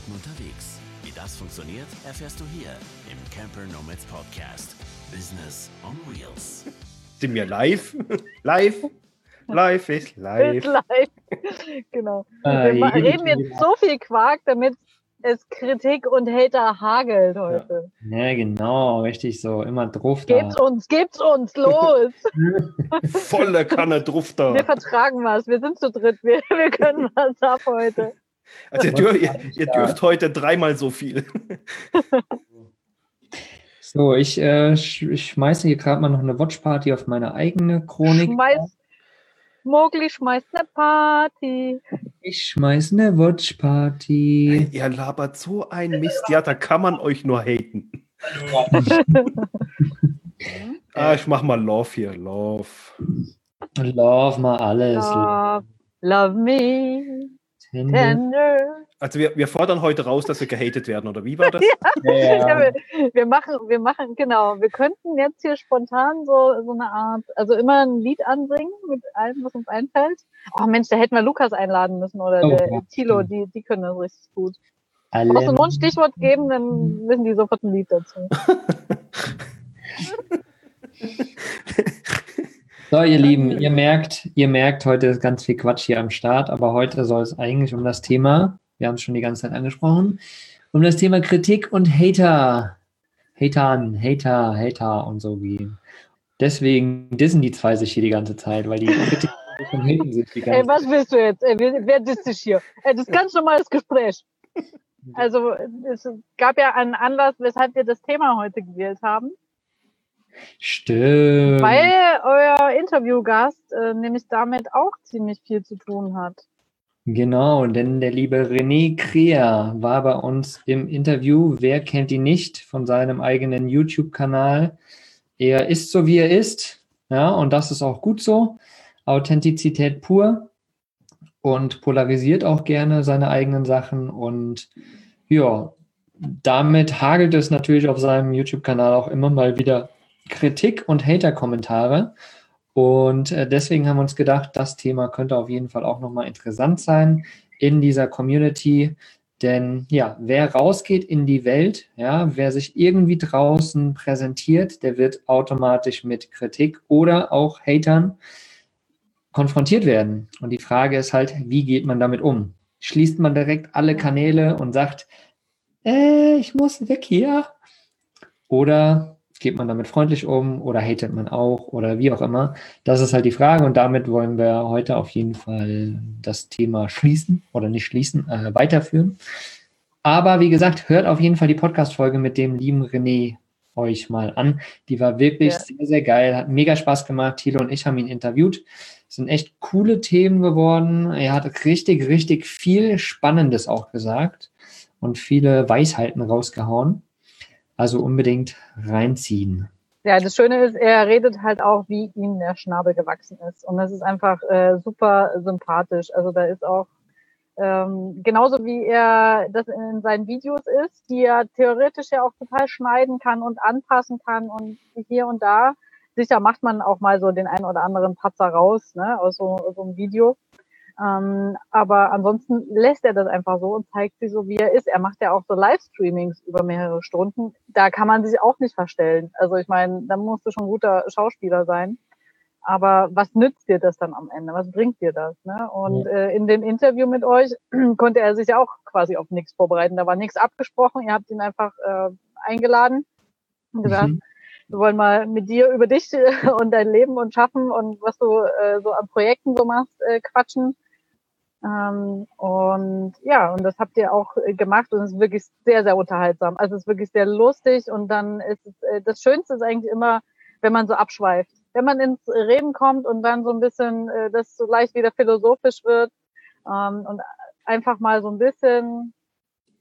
Leuten unterwegs. Wie das funktioniert, erfährst du hier im Camper Nomads Podcast. Business on Wheels. Sind wir live? live? Live ist live. Ist live. genau. wir Äh, reden jetzt so viel Quark, damit es Kritik und Hater hagelt heute. Ja, genau, richtig so. Immer drauf da. Gebt's uns, gebt's uns, los! Volle Kanne drauf da. Wir vertragen was, wir sind zu dritt, wir, wir können was ab heute. Also ihr, dür ihr, ihr dürft heute dreimal so viel. So, ich, äh, sch ich schmeiße hier gerade mal noch eine Watchparty auf meine eigene Chronik. Schmeiß, Mogli schmeißt eine Party. Ich schmeiß eine Watchparty. Ihr labert so ein Mist. Ja, da kann man euch nur haten. ah, ich mach mal Love hier. Love. Love mal alles. Love, love me, Tender. Also wir, wir fordern heute raus, dass wir gehatet werden, oder wie war das? Ja, Ja, ja. wir, wir machen, wir machen, genau, wir könnten jetzt hier spontan so, so eine Art, also immer ein Lied anbringen mit allem, was uns einfällt. Oh Mensch, da hätten wir Lukas einladen müssen oder Oh, der ja. Tilo, die, die können das richtig gut. Alle Brauchst du nur ein Stichwort geben, dann wissen die sofort ein Lied dazu. So, ihr Lieben, ihr merkt, ihr merkt, heute ist ganz viel Quatsch hier am Start, aber heute soll es eigentlich um das Thema, wir haben es schon die ganze Zeit angesprochen, um das Thema Kritik und Hater. Hatern, Hater, Hater und so gehen. Deswegen dissen die zwei sich hier die ganze Zeit, weil die Kritik und haten sich die Ey, ganze Zeit. was willst du jetzt? Ey, wer, wer disst dich hier? Ey, das ist ganz normales Gespräch. Also, es gab ja einen Anlass, weshalb wir das Thema heute gewählt haben. Stimmt. Weil euer Interviewgast äh, nämlich damit auch ziemlich viel zu tun hat. Genau, denn der liebe René Kreher war bei uns im Interview. Wer kennt ihn nicht von seinem eigenen YouTube-Kanal? Er ist so, wie er ist. Ja, und das ist auch gut so. Authentizität pur und polarisiert auch gerne seine eigenen Sachen. Und ja, damit hagelt es natürlich auf seinem YouTube-Kanal auch immer mal wieder Kritik und Hater-Kommentare. Und äh, deswegen haben wir uns gedacht, das Thema könnte auf jeden Fall auch nochmal interessant sein in dieser Community. Denn ja, wer rausgeht in die Welt, ja, wer sich irgendwie draußen präsentiert, der wird automatisch mit Kritik oder auch Hatern konfrontiert werden. Und die Frage ist halt, wie geht man damit um? Schließt man direkt alle Kanäle und sagt, äh, ich muss weg hier? Oder geht man damit freundlich um oder hatet man auch oder wie auch immer? Das ist halt die Frage und damit wollen wir heute auf jeden Fall das Thema schließen oder nicht schließen, äh, weiterführen. Aber wie gesagt, hört auf jeden Fall die Podcast-Folge mit dem lieben René euch mal an. Die war wirklich Ja. sehr, sehr geil, hat mega Spaß gemacht. Thilo und ich haben ihn interviewt. Es sind echt coole Themen geworden. Er hat richtig, richtig viel Spannendes auch gesagt und viele Weisheiten rausgehauen. Also unbedingt reinziehen. Ja, das Schöne ist, er redet halt auch, wie ihm der Schnabel gewachsen ist. Und das ist einfach äh, super sympathisch. Also da ist auch ähm, genauso wie er das in seinen Videos ist, die er theoretisch ja auch total schneiden kann und anpassen kann und hier und da. Sicher macht man auch mal so den einen oder anderen Patzer raus, ne, aus so, aus so einem Video. Ähm, aber ansonsten lässt er das einfach so und zeigt sich so, wie er ist. Er macht ja auch so Livestreamings über mehrere Stunden. Da kann man sich auch nicht verstellen. Also ich meine, da musst du schon ein guter Schauspieler sein. Aber was nützt dir das dann am Ende? Was bringt dir das? Ne? Und Ja. äh, in dem Interview mit euch konnte er sich ja auch quasi auf nichts vorbereiten. Da war nichts abgesprochen. Ihr habt ihn einfach äh, eingeladen und gesagt, Mhm. wir wollen mal mit dir über dich äh, und dein Leben und Schaffen und was du äh, so an Projekten so machst, äh, quatschen. Ähm, und ja, und das habt ihr auch äh, gemacht und es ist wirklich sehr, sehr unterhaltsam. Also es ist wirklich sehr lustig und dann ist es, äh, das Schönste ist eigentlich immer, wenn man so abschweift. Wenn man ins Reden kommt und dann so ein bisschen, äh, das so leicht wieder philosophisch wird ähm, und einfach mal so ein bisschen,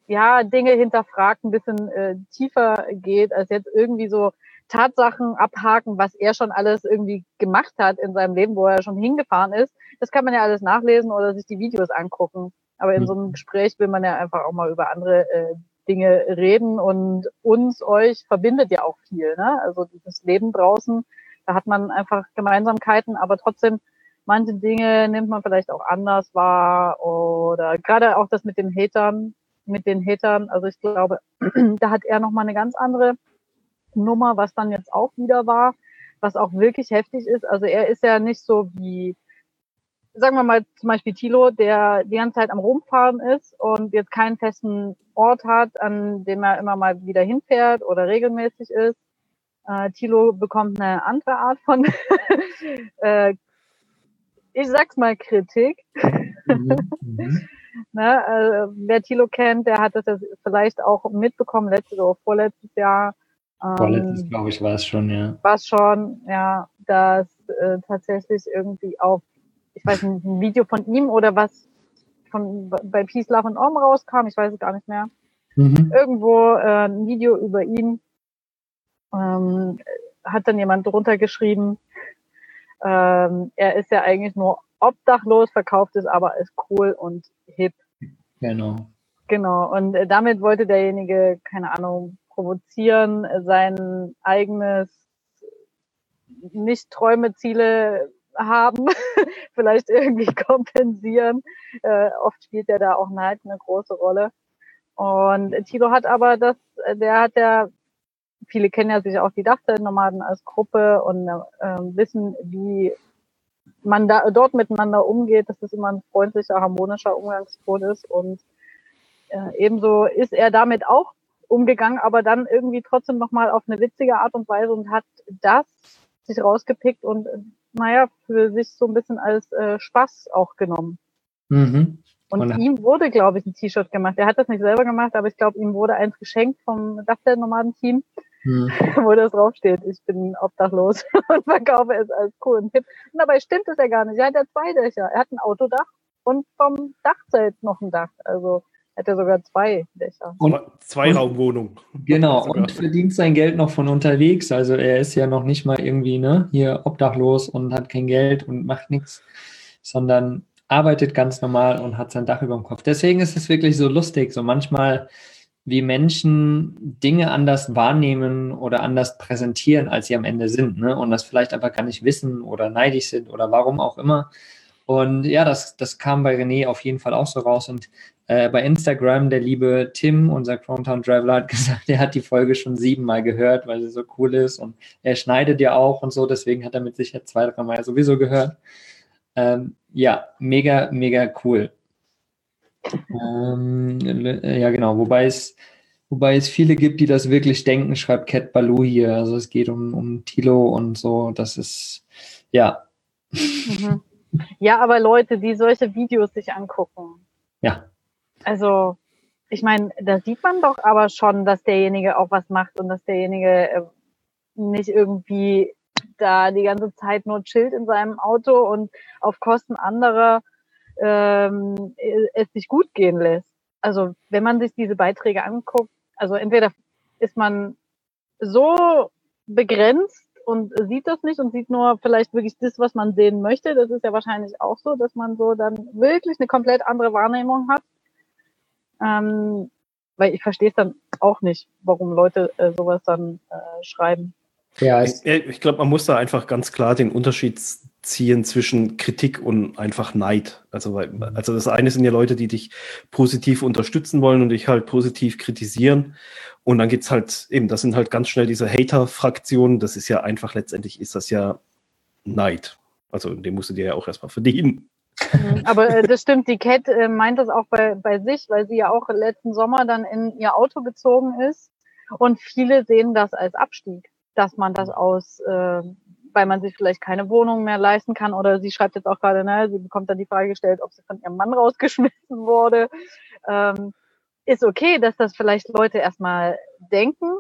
ja, Dinge hinterfragt, ein bisschen äh, tiefer geht, als jetzt irgendwie so Tatsachen abhaken, was er schon alles irgendwie gemacht hat in seinem Leben, wo er schon hingefahren ist. Das kann man ja alles nachlesen oder sich die Videos angucken. Aber in Mhm. so einem Gespräch will man ja einfach auch mal über andere äh, Dinge reden und uns, euch verbindet ja auch viel. Ne? Also dieses Leben draußen, da hat man einfach Gemeinsamkeiten, aber trotzdem manche Dinge nimmt man vielleicht auch anders wahr oder gerade auch das mit den Hatern, mit den Hatern. Also ich glaube, da hat er nochmal eine ganz andere Nummer, was dann jetzt auch wieder war, was auch wirklich heftig ist. Also er ist ja nicht so wie, sagen wir mal zum Beispiel Tilo, der die ganze Zeit am Rumfahren ist und jetzt keinen festen Ort hat, an dem er immer mal wieder hinfährt oder regelmäßig ist. Äh, Tilo bekommt eine andere Art von, äh, ich sag's mal, Kritik. Mhm, mhm. ne, äh, wer Tilo kennt, der hat das vielleicht auch mitbekommen, letztes oder vorletztes Jahr. Ähm, vorletztes, glaube ich, war es schon, ja. War es schon, ja, dass äh, tatsächlich irgendwie auf, ich weiß nicht, ein Video von ihm oder was von bei Peace, Love und Om rauskam, ich weiß es gar nicht mehr. Mhm. Irgendwo äh, ein Video über ihn ähm, hat dann jemand drunter geschrieben, ähm, er ist ja eigentlich nur obdachlos, verkauft es aber als cool und hip. Genau. Genau. Und äh, damit wollte derjenige, keine Ahnung, provozieren, sein eigenes nicht Träume, Ziele haben, vielleicht irgendwie kompensieren. Äh, oft spielt er da auch Neid eine große Rolle. Und Tilo hat aber das, der hat ja viele kennen ja sich auch die Dachzeltnomaden als Gruppe und äh, wissen, wie man da dort miteinander umgeht, dass es immer ein freundlicher, harmonischer Umgangston ist. Und äh, ebenso ist er damit auch umgegangen, aber dann irgendwie trotzdem nochmal auf eine witzige Art und Weise und hat das sich rausgepickt und naja, für sich so ein bisschen als äh, Spaß auch genommen. Mhm. Und, und ihm wurde, glaube ich, ein T-Shirt gemacht. Er hat das nicht selber gemacht, aber ich glaube, ihm wurde eins geschenkt vom Dachzelt-Nomaden-Team hm. wo das draufsteht, ich bin obdachlos und verkaufe es als coolen Tipp. Und dabei stimmt es ja gar nicht. Er hat ja zwei Dächer. Er hat ein Autodach und vom Dachzelt noch ein Dach. Also hat er sogar zwei Dächer. Und zwei Raumwohnungen. Genau, und verdient sein Geld noch von unterwegs. Also er ist ja noch nicht mal irgendwie ne, hier obdachlos und hat kein Geld und macht nichts, sondern arbeitet ganz normal und hat sein Dach über dem Kopf. Deswegen ist es wirklich so lustig. So manchmal wie Menschen Dinge anders wahrnehmen oder anders präsentieren, als sie am Ende sind. Ne? Und das vielleicht einfach gar nicht wissen oder neidisch sind oder warum auch immer. Und ja, das, das kam bei René auf jeden Fall auch so raus. Und äh, bei Instagram, der liebe Tim, unser Chrometown Traveler, hat gesagt, er hat die Folge schon siebenmal gehört, weil sie so cool ist. Und er schneidet ja auch und so, deswegen hat er mit Sicherheit zwei, drei Mal sowieso gehört. Ähm, ja, mega, mega cool. Ähm, ja, genau. Wobei es, wobei es viele gibt, die das wirklich denken, schreibt Cat Baloo hier. Also es geht um, um Tilo und so. Das ist, ja. Mhm. Ja, aber Leute, die solche Videos sich angucken. Ja. Also, ich meine, da sieht man doch aber schon, dass derjenige auch was macht und dass derjenige äh, nicht irgendwie da die ganze Zeit nur chillt in seinem Auto und auf Kosten anderer ähm, es sich gut gehen lässt. Also wenn man sich diese Beiträge anguckt, also entweder ist man so begrenzt und sieht das nicht und sieht nur vielleicht wirklich das, was man sehen möchte. Das ist ja wahrscheinlich auch so, dass man so dann wirklich eine komplett andere Wahrnehmung hat. Ähm, weil ich verstehe es dann auch nicht, warum Leute äh, sowas dann äh, schreiben. Ja, ich, ich glaube, man muss da einfach ganz klar den Unterschied ziehen zwischen Kritik und einfach Neid. Also, also das eine sind ja Leute, die dich positiv unterstützen wollen und dich halt positiv kritisieren. Und dann gibt's halt eben, das sind halt ganz schnell diese Hater-Fraktionen. Das ist ja einfach, letztendlich ist das ja Neid. Also den musst du dir ja auch erstmal verdienen. Mhm, aber äh, das stimmt, die Cat äh, meint das auch bei, bei sich, weil sie ja auch letzten Sommer dann in ihr Auto gezogen ist. Und viele sehen das als Abstieg, dass man das aus äh, weil man sich vielleicht keine Wohnung mehr leisten kann oder sie schreibt jetzt auch gerade, ne, sie bekommt dann die Frage gestellt, ob sie von ihrem Mann rausgeschmissen wurde. Ähm, ist okay, dass das vielleicht Leute erstmal denken.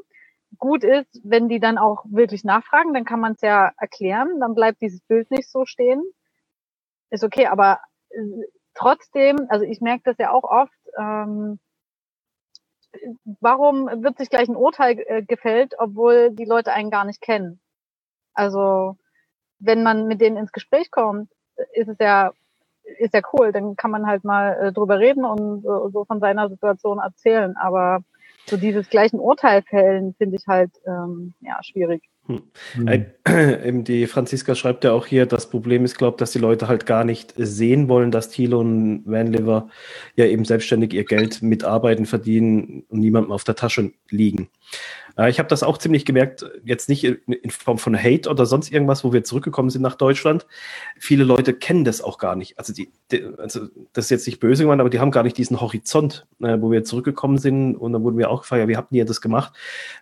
Gut ist, wenn die dann auch wirklich nachfragen, dann kann man es ja erklären, dann bleibt dieses Bild nicht so stehen. Ist okay, aber äh, trotzdem, also ich merke das ja auch oft, ähm, warum wird sich gleich ein Urteil äh, gefällt, obwohl die Leute einen gar nicht kennen? Also wenn man mit denen ins Gespräch kommt, ist es ja ist ja cool, dann kann man halt mal äh, drüber reden und so, so von seiner Situation erzählen. Aber so dieses gleichen Urteil fällen finde ich halt ähm, ja schwierig. Hm. Hm. die Franziska schreibt ja auch hier, das Problem ist, glaube ich, dass die Leute halt gar nicht sehen wollen, dass Thilo und Vanliver ja eben selbstständig ihr Geld mit Arbeiten verdienen und niemandem auf der Tasche liegen. Äh, ich habe das auch ziemlich gemerkt, jetzt nicht in Form von Hate oder sonst irgendwas, wo wir zurückgekommen sind nach Deutschland. Viele Leute kennen das auch gar nicht. Also, die, die also das ist jetzt nicht böse gemeint, aber die haben gar nicht diesen Horizont, äh, wo wir zurückgekommen sind. Und dann wurden wir auch gefragt, ja, wie habt ihr das gemacht?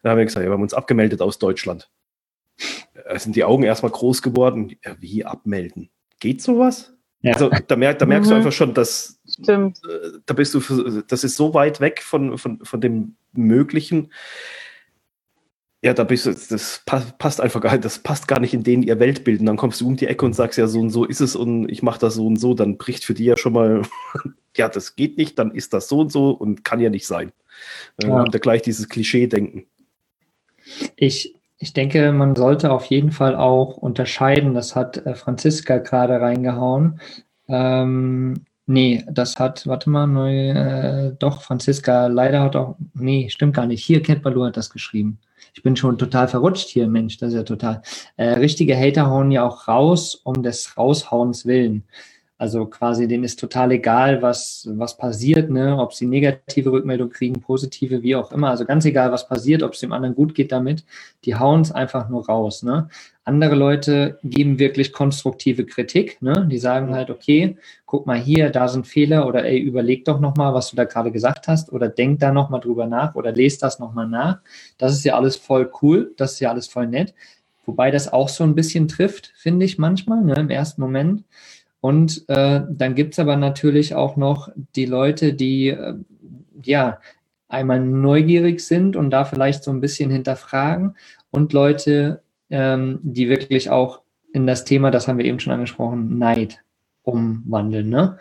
Da haben wir gesagt, ja, wir haben uns abgemeldet aus Deutschland. Da sind die Augen erstmal groß geworden. Ja, wie abmelden? Geht sowas? Ja. Also da, merk, da merkst mhm. du einfach schon, dass Stimmt. Äh, da bist du, das ist so weit weg von, von, von dem Möglichen. Ja, da bist du, das passt einfach gar, das passt gar nicht in denen ihr Weltbild. Und dann kommst du um die Ecke und sagst, ja, so und so ist es und ich mache das so und so, dann bricht für die ja schon mal, ja, das geht nicht, dann ist das so und so und kann ja nicht sein. Dann ja. haben wir gleich dieses Klischee-Denken. Ich, ich denke, man sollte auf jeden Fall auch unterscheiden, das hat äh, Franziska gerade reingehauen. Ähm, nee, das hat, warte mal, neu, äh, doch, Franziska leider hat auch, nee, stimmt gar nicht. Hier, Cat Baloo hat das geschrieben ich bin schon total verrutscht hier, Mensch, das ist ja total. Äh, richtige Hater hauen ja auch raus, um des Raushauens willen. Also quasi, denen ist total egal, was, was passiert, ne? ob sie negative Rückmeldung kriegen, positive, wie auch immer. Also ganz egal, was passiert, ob es dem anderen gut geht damit, die hauen es einfach nur raus. Ne? Andere Leute geben wirklich konstruktive Kritik. Ne? Die sagen halt, okay, guck mal hier, da sind Fehler oder ey, überleg doch nochmal, was du da gerade gesagt hast oder denk da nochmal drüber nach oder lest das nochmal nach. Das ist ja alles voll cool, das ist ja alles voll nett. Wobei das auch so ein bisschen trifft, finde ich manchmal, ne, im ersten Moment. Und äh, dann gibt es aber natürlich auch noch die Leute, die äh, ja einmal neugierig sind und da vielleicht so ein bisschen hinterfragen und Leute, ähm, die wirklich auch in das Thema, das haben wir eben schon angesprochen, Neid umwandeln. Ne?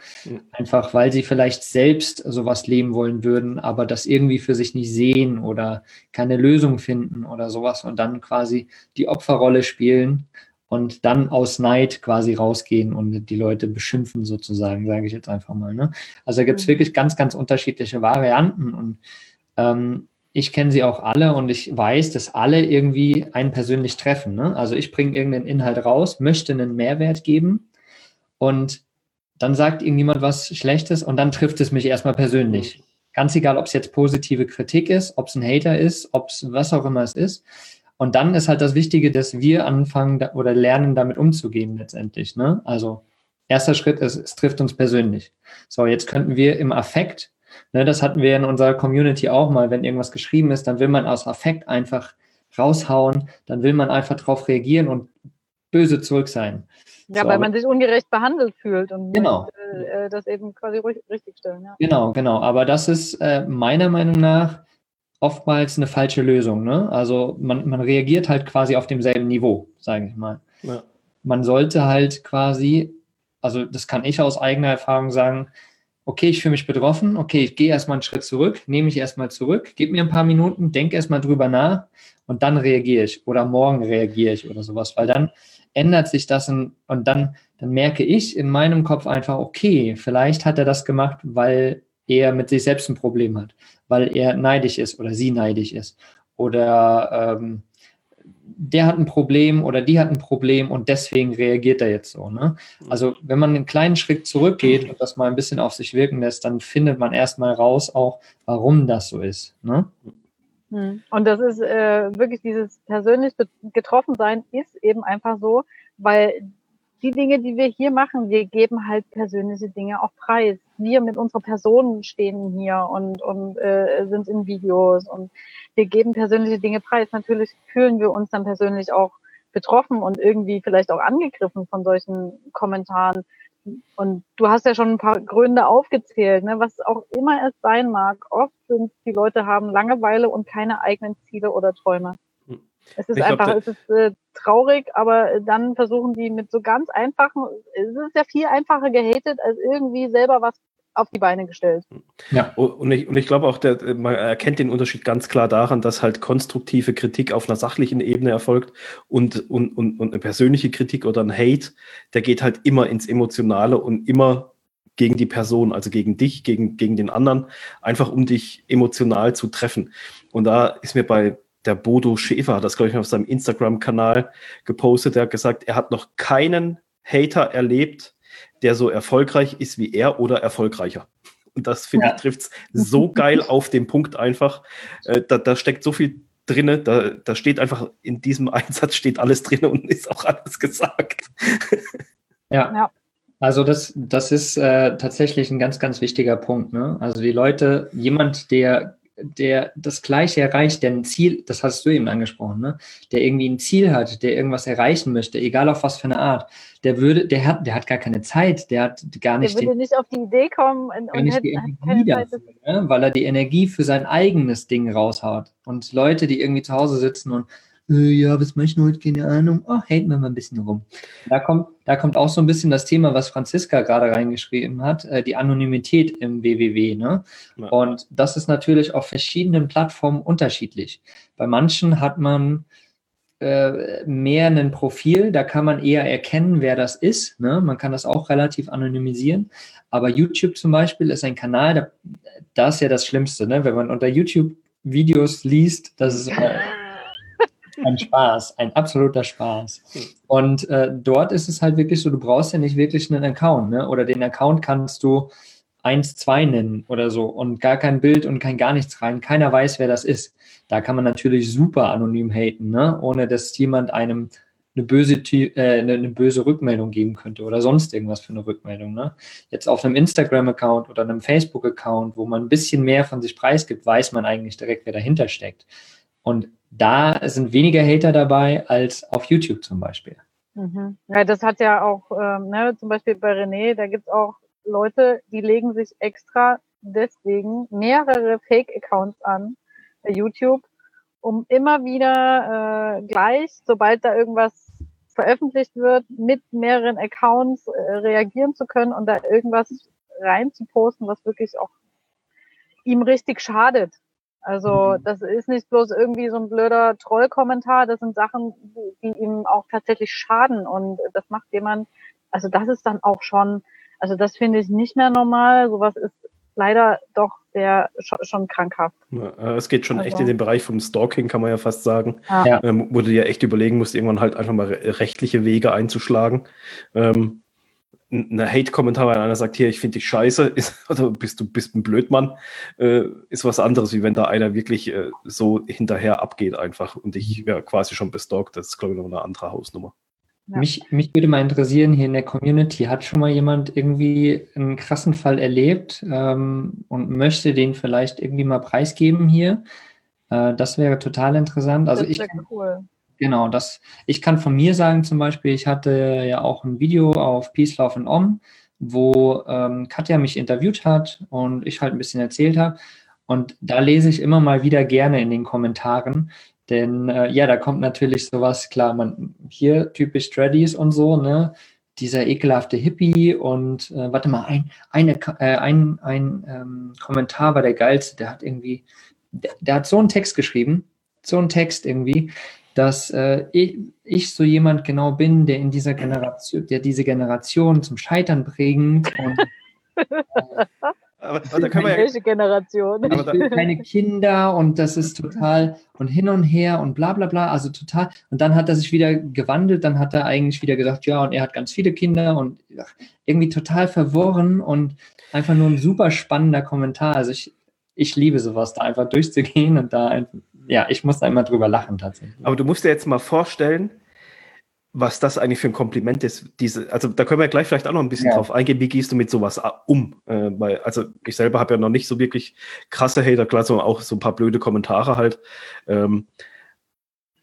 Einfach weil sie vielleicht selbst sowas leben wollen würden, aber das irgendwie für sich nicht sehen oder keine Lösung finden oder sowas und dann quasi die Opferrolle spielen und dann aus Neid quasi rausgehen und die Leute beschimpfen sozusagen, sage ich jetzt einfach mal. Ne? Also da gibt es mhm. wirklich ganz, ganz unterschiedliche Varianten und ähm, ich kenne sie auch alle und ich weiß, dass alle irgendwie einen persönlich treffen. Ne? Also ich bringe irgendeinen Inhalt raus, möchte einen Mehrwert geben und dann sagt irgendjemand was Schlechtes und dann trifft es mich erstmal persönlich. Mhm. Ganz egal, ob es jetzt positive Kritik ist, ob es ein Hater ist, ob es was auch immer es ist. Und dann ist halt das Wichtige, dass wir anfangen oder lernen, damit umzugehen letztendlich. Ne? Also erster Schritt ist, es trifft uns persönlich. So, jetzt könnten wir im Affekt, ne, das hatten wir in unserer Community auch mal, wenn irgendwas geschrieben ist, dann will man aus Affekt einfach raushauen, dann will man einfach darauf reagieren und böse zurück sein. Ja, so, weil man sich ungerecht behandelt fühlt und genau. äh, das eben quasi richtig stellen. Ja. Genau, genau. Aber das ist äh, meiner Meinung nach oftmals eine falsche Lösung. Ne? Also man, man reagiert halt quasi auf demselben Niveau, sage ich mal. Ja. Man sollte halt quasi, also das kann ich aus eigener Erfahrung sagen, okay, ich fühle mich betroffen, okay, ich gehe erstmal einen Schritt zurück, nehme ich erstmal zurück, gib mir ein paar Minuten, denke erstmal drüber nach und dann reagiere ich oder morgen reagiere ich oder sowas, weil dann ändert sich das und, und dann, dann merke ich in meinem Kopf einfach, okay, vielleicht hat er das gemacht, weil er mit sich selbst ein Problem hat, weil er neidisch ist oder sie neidisch ist oder ähm, der hat ein Problem oder die hat ein Problem und deswegen reagiert er jetzt so. Ne? Also wenn man einen kleinen Schritt zurückgeht und das mal ein bisschen auf sich wirken lässt, dann findet man erstmal raus auch, warum das so ist. Ne? Hm. Und das ist äh, wirklich dieses persönlich getroffen sein ist eben einfach so, weil die Dinge, die wir hier machen, wir geben halt persönliche Dinge auch preis. Wir mit unserer Person stehen hier und, und äh, sind in Videos und wir geben persönliche Dinge preis. Natürlich fühlen wir uns dann persönlich auch betroffen und irgendwie vielleicht auch angegriffen von solchen Kommentaren. Und du hast ja schon ein paar Gründe aufgezählt, ne? was auch immer es sein mag. Oft sind die Leute haben Langeweile und keine eigenen Ziele oder Träume. Es ist ich einfach, glaub, es ist äh, traurig, aber dann versuchen die mit so ganz einfachen, es ist ja viel einfacher gehatet, als irgendwie selber was auf die Beine gestellt. Ja, und ich, und ich glaube auch, der, man erkennt den Unterschied ganz klar daran, dass halt konstruktive Kritik auf einer sachlichen Ebene erfolgt und, und, und, und eine persönliche Kritik oder ein Hate, der geht halt immer ins Emotionale und immer gegen die Person, also gegen dich, gegen, gegen den anderen, einfach um dich emotional zu treffen. Und da ist mir bei der Bodo Schäfer hat das, glaube ich, auf seinem Instagram-Kanal gepostet. Der hat gesagt, er hat noch keinen Hater erlebt, der so erfolgreich ist wie er oder erfolgreicher. Und das, finde ja. ich, trifft so geil auf den Punkt einfach. Äh, da, da steckt so viel drinne, da, da steht einfach in diesem Einsatz steht alles drin und ist auch alles gesagt. Ja. ja. Also das, das ist äh, tatsächlich ein ganz, ganz wichtiger Punkt. Ne? Also die Leute, jemand, der der das Gleiche erreicht, der ein Ziel, das hast du eben angesprochen, ne? der irgendwie ein Ziel hat, der irgendwas erreichen möchte, egal auf was für eine Art, der würde, der hat, der hat gar keine Zeit, der hat gar nicht. Der würde die, nicht auf die Idee kommen und, und hätte, die Energie dafür, ne? weil er die Energie für sein eigenes Ding raushaut. Und Leute, die irgendwie zu Hause sitzen und äh, ja, was möchten heute, keine Ahnung, oh, haten wir mal ein bisschen rum. Da kommt, da kommt auch so ein bisschen das Thema, was Franziska gerade reingeschrieben hat, äh, die Anonymität im WWW. Ne? Ja. Und das ist natürlich auf verschiedenen Plattformen unterschiedlich. Bei manchen hat man äh, mehr ein Profil, da kann man eher erkennen, wer das ist. Ne? Man kann das auch relativ anonymisieren. Aber YouTube zum Beispiel ist ein Kanal, da, das ist ja das Schlimmste, ne? wenn man unter YouTube Videos liest, das ist ein Spaß, ein absoluter Spaß. Und äh, dort ist es halt wirklich so, du brauchst ja nicht wirklich einen Account, ne? Oder den Account kannst du 1, 2 nennen oder so und gar kein Bild und kein gar nichts rein. Keiner weiß, wer das ist. Da kann man natürlich super anonym haten, ne? ohne dass jemand einem eine böse, äh, eine böse Rückmeldung geben könnte oder sonst irgendwas für eine Rückmeldung. Ne? Jetzt auf einem Instagram-Account oder einem Facebook-Account, wo man ein bisschen mehr von sich preisgibt, weiß man eigentlich direkt, wer dahinter steckt. Und da sind weniger Hater dabei als auf YouTube zum Beispiel. Mhm. Ja, das hat ja auch, ähm, ne, zum Beispiel bei René, da gibt's auch Leute, die legen sich extra deswegen mehrere Fake-Accounts an bei YouTube, um immer wieder äh, gleich, sobald da irgendwas veröffentlicht wird, mit mehreren Accounts äh, reagieren zu können und da irgendwas rein zu posten, was wirklich auch ihm richtig schadet. Also mhm. das ist nicht bloß irgendwie so ein blöder Trollkommentar, das sind Sachen, die, ihm auch tatsächlich schaden und das macht jemand, also das ist dann auch schon, also das finde ich nicht mehr normal, sowas ist leider doch sehr schon krankhaft. Ja, äh, es geht schon also. echt in den Bereich vom Stalking, kann man ja fast sagen, ja. ähm, wo du dir echt überlegen musst, irgendwann halt einfach mal rechtliche Wege einzuschlagen. Ähm, ein Hate-Kommentar, wenn einer sagt, hier, ich finde dich scheiße, ist, oder bist du bist ein Blödmann, äh, ist was anderes, wie wenn da einer wirklich äh, so hinterher abgeht einfach und dich ja, quasi schon bestalkt. Das ist, glaube ich, noch eine andere Hausnummer. Ja. Mich, mich würde mal interessieren, hier in der Community, hat schon mal jemand irgendwie einen krassen Fall erlebt ähm, und möchte den vielleicht irgendwie mal preisgeben hier? Äh, das wäre total interessant. Also das wäre cool. Genau, das, ich kann von mir sagen zum Beispiel, ich hatte ja auch ein Video auf Peace, Love and Om, wo ähm, Katja mich interviewt hat und ich halt ein bisschen erzählt habe. Und da lese ich immer mal wieder gerne in den Kommentaren, denn äh, ja, da kommt natürlich sowas, klar, man hier typisch Tradies und so, ne? Dieser ekelhafte Hippie und äh, warte mal, ein, eine, äh, ein, ein ähm, Kommentar war der geilste, der hat irgendwie, der, der hat so einen Text geschrieben, so einen Text irgendwie, dass äh, ich, ich, so jemand genau bin, der in dieser Generation, der diese Generation zum Scheitern bringt und äh, aber, aber da können wir ja, Generation? Ich will keine Kinder und das ist total und hin und her und bla bla bla, also total. Und dann hat er sich wieder gewandelt, dann hat er eigentlich wieder gesagt, ja, und er hat ganz viele Kinder und ach, irgendwie total verworren und einfach nur ein super spannender Kommentar. Also ich, ich liebe sowas, da einfach durchzugehen und da einfach ja, ich muss da immer drüber lachen tatsächlich. Aber du musst dir jetzt mal vorstellen, was das eigentlich für ein Kompliment ist. Diese, also da können wir gleich vielleicht auch noch ein bisschen ja. drauf eingehen. Wie gehst du mit sowas um? Äh, weil, also ich selber habe ja noch nicht so wirklich krasse Hater, klar, sondern auch so ein paar blöde Kommentare halt, ähm,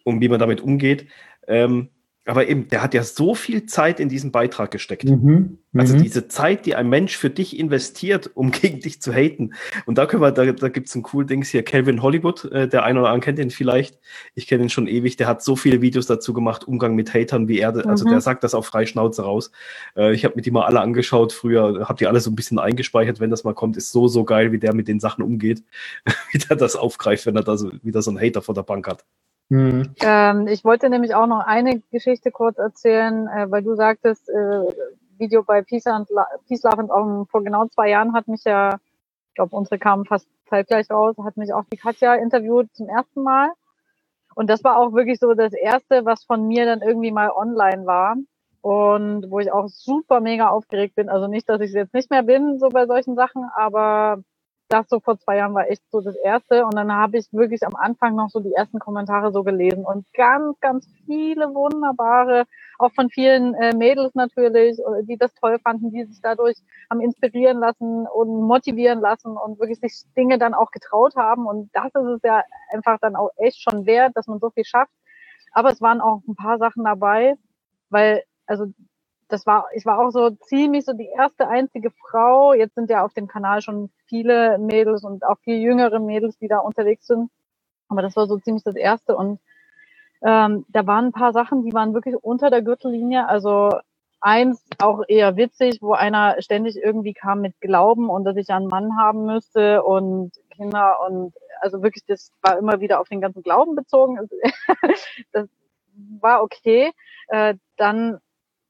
um wie man damit umgeht. Ähm, aber eben, der hat ja so viel Zeit in diesen Beitrag gesteckt. Mhm, also mhm. diese Zeit, die ein Mensch für dich investiert, um gegen dich zu haten. Und da können wir, da, da gibt es ein cool Dings hier, Calvin Hollywood, äh, der eine oder andere kennt ihn vielleicht. Ich kenne ihn schon ewig, der hat so viele Videos dazu gemacht, Umgang mit Hatern, wie er, also mhm. der sagt das auf Freischnauze raus. Äh, ich habe mir die mal alle angeschaut früher, habe die alle so ein bisschen eingespeichert, wenn das mal kommt, ist so, so geil, wie der mit den Sachen umgeht, wie der das aufgreift, wenn er da so, wieder so einen Hater vor der Bank hat. Mhm. Ähm, ich wollte nämlich auch noch eine Geschichte kurz erzählen, äh, weil du sagtest, äh, Video bei Peace, and Peace Love and Om vor genau zwei Jahren hat mich ja, ich glaube, unsere kamen fast zeitgleich raus, hat mich auch die Katja interviewt zum ersten Mal. Und das war auch wirklich so das erste, was von mir dann irgendwie mal online war und wo ich auch super mega aufgeregt bin. Also nicht, dass ich es jetzt nicht mehr bin, so bei solchen Sachen, aber das so vor zwei Jahren war echt so das erste. Und dann habe ich wirklich am Anfang noch so die ersten Kommentare so gelesen und ganz, ganz viele wunderbare, auch von vielen äh, Mädels natürlich, äh, die das toll fanden, die sich dadurch haben inspirieren lassen und motivieren lassen und wirklich sich Dinge dann auch getraut haben. Und das ist es ja einfach dann auch echt schon wert, dass man so viel schafft. Aber es waren auch ein paar Sachen dabei, weil, also das war, ich war auch so ziemlich so die erste einzige Frau. Jetzt sind ja auf dem Kanal schon viele Mädels und auch viel jüngere Mädels, die da unterwegs sind. Aber das war so ziemlich das erste. Und ähm, da waren ein paar Sachen, die waren wirklich unter der Gürtellinie. Also eins auch eher witzig, wo einer ständig irgendwie kam mit Glauben und dass ich einen Mann haben müsste und Kinder und also wirklich, das war immer wieder auf den ganzen Glauben bezogen. das war okay. Äh, dann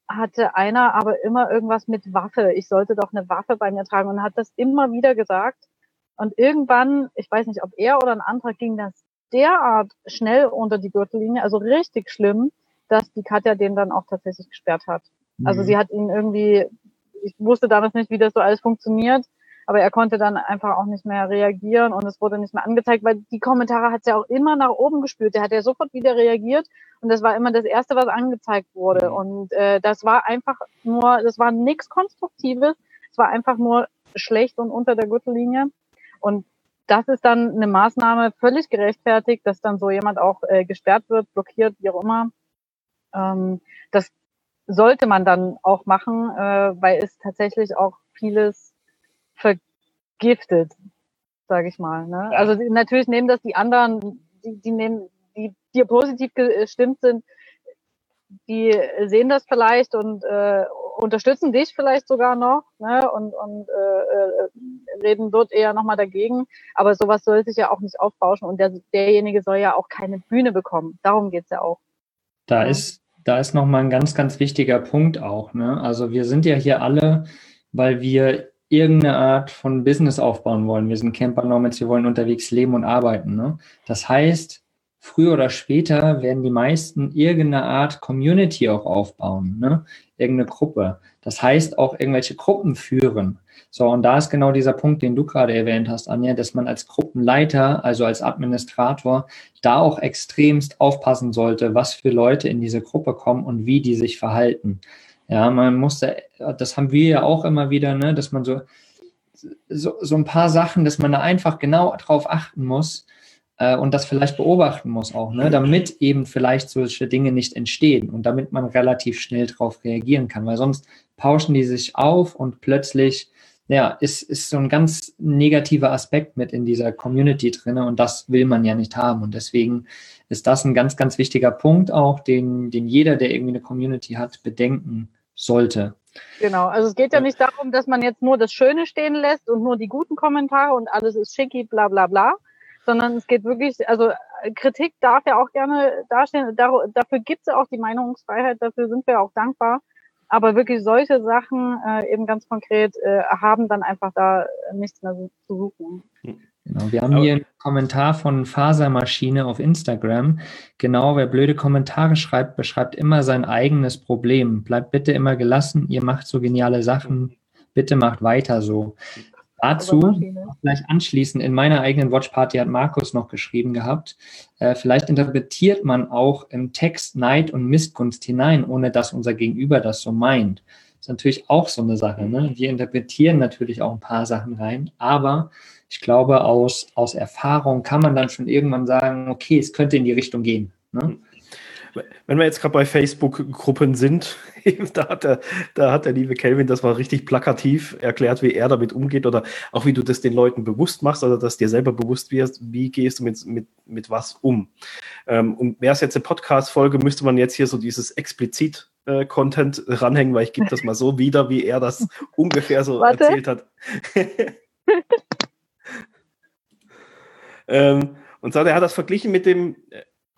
hatte einer aber immer irgendwas mit Waffe. Ich sollte doch eine Waffe bei mir tragen und hat das immer wieder gesagt. Und irgendwann, ich weiß nicht, ob er oder ein anderer, ging das derart schnell unter die Gürtellinie, also richtig schlimm, dass die Katja den dann auch tatsächlich gesperrt hat. Also mhm. Also sie hat ihn irgendwie, ich wusste damals nicht, wie das so alles funktioniert, aber er konnte dann einfach auch nicht mehr reagieren und es wurde nicht mehr angezeigt, weil die Kommentare hat er auch immer nach oben gespürt. Der hat ja sofort wieder reagiert und das war immer das Erste, was angezeigt wurde. Mhm. Und äh, das war einfach nur, das war nichts Konstruktives, es war einfach nur schlecht und unter der Gürtellinie. Und das ist dann eine Maßnahme völlig gerechtfertigt, dass dann so jemand auch äh, gesperrt wird, blockiert, wie auch immer. Ähm, das sollte man dann auch machen, äh, weil es tatsächlich auch vieles vergiftet, sage ich mal. Ne? Also natürlich nehmen das die anderen, die, die nehmen, die dir positiv gestimmt sind, die sehen das vielleicht und äh, unterstützen dich vielleicht sogar noch ne? und, und äh, äh, reden dort eher nochmal dagegen. Aber sowas soll sich ja auch nicht aufbauschen und der, derjenige soll ja auch keine Bühne bekommen. Darum geht's ja auch. Da ja. ist da ist nochmal ein ganz, ganz wichtiger Punkt auch. Ne? Also wir sind ja hier alle, weil wir irgendeine Art von Business aufbauen wollen. Wir sind Camper Nomads, wir wollen unterwegs leben und arbeiten. Ne? Das heißt, früher oder später werden die meisten irgendeine Art Community auch aufbauen, ne? irgendeine Gruppe. Das heißt auch irgendwelche Gruppen führen. So, und da ist genau dieser Punkt, den du gerade erwähnt hast, Anja, dass man als Gruppenleiter, also als Administrator, da auch extremst aufpassen sollte, was für Leute in diese Gruppe kommen und wie die sich verhalten. Ja, man muss da, das haben wir ja auch immer wieder, ne, dass man so, so, so ein paar Sachen, dass man da einfach genau drauf achten muss äh, und das vielleicht beobachten muss auch, ne, damit eben vielleicht solche Dinge nicht entstehen und damit man relativ schnell darauf reagieren kann, weil sonst pauschen die sich auf und plötzlich ja, ist, ist so ein ganz negativer Aspekt mit in dieser Community drin und das will man ja nicht haben. Und deswegen ist das ein ganz, ganz wichtiger Punkt auch, den, den jeder, der irgendwie eine Community hat, bedenken sollte. Genau, also es geht ja nicht darum, dass man jetzt nur das Schöne stehen lässt und nur die guten Kommentare und alles ist schicki, bla bla bla, sondern es geht wirklich, also Kritik darf ja auch gerne dastehen, dafür gibt es ja auch die Meinungsfreiheit, dafür sind wir auch dankbar. Aber wirklich solche Sachen äh, eben ganz konkret äh, haben dann einfach da nichts mehr zu suchen. Genau, wir haben hier einen Kommentar von Fasermaschine auf Instagram. Genau, wer blöde Kommentare schreibt, beschreibt immer sein eigenes Problem. Bleibt bitte immer gelassen, ihr macht so geniale Sachen. Bitte macht weiter so. Dazu, vielleicht anschließend, in meiner eigenen Watchparty hat Markus noch geschrieben gehabt, äh, vielleicht interpretiert man auch im Text Neid und Missgunst hinein, ohne dass unser Gegenüber das so meint. Das ist natürlich auch so eine Sache. Ne? Wir interpretieren natürlich auch ein paar Sachen rein, aber ich glaube, aus, aus Erfahrung kann man dann schon irgendwann sagen, okay, es könnte in die Richtung gehen. Ne? wenn wir jetzt gerade bei Facebook-Gruppen sind, da hat, der, da hat der liebe Kelvin das mal richtig plakativ erklärt, wie er damit umgeht oder auch wie du das den Leuten bewusst machst oder dass dir selber bewusst wirst, wie gehst du mit, mit, mit was um. Ähm, und wäre es jetzt eine Podcast-Folge, müsste man jetzt hier so dieses explizit äh, Content ranhängen, weil ich gebe das mal so wieder, wie er das ungefähr so Warte. erzählt hat. ähm, und zwar, er hat das verglichen mit dem,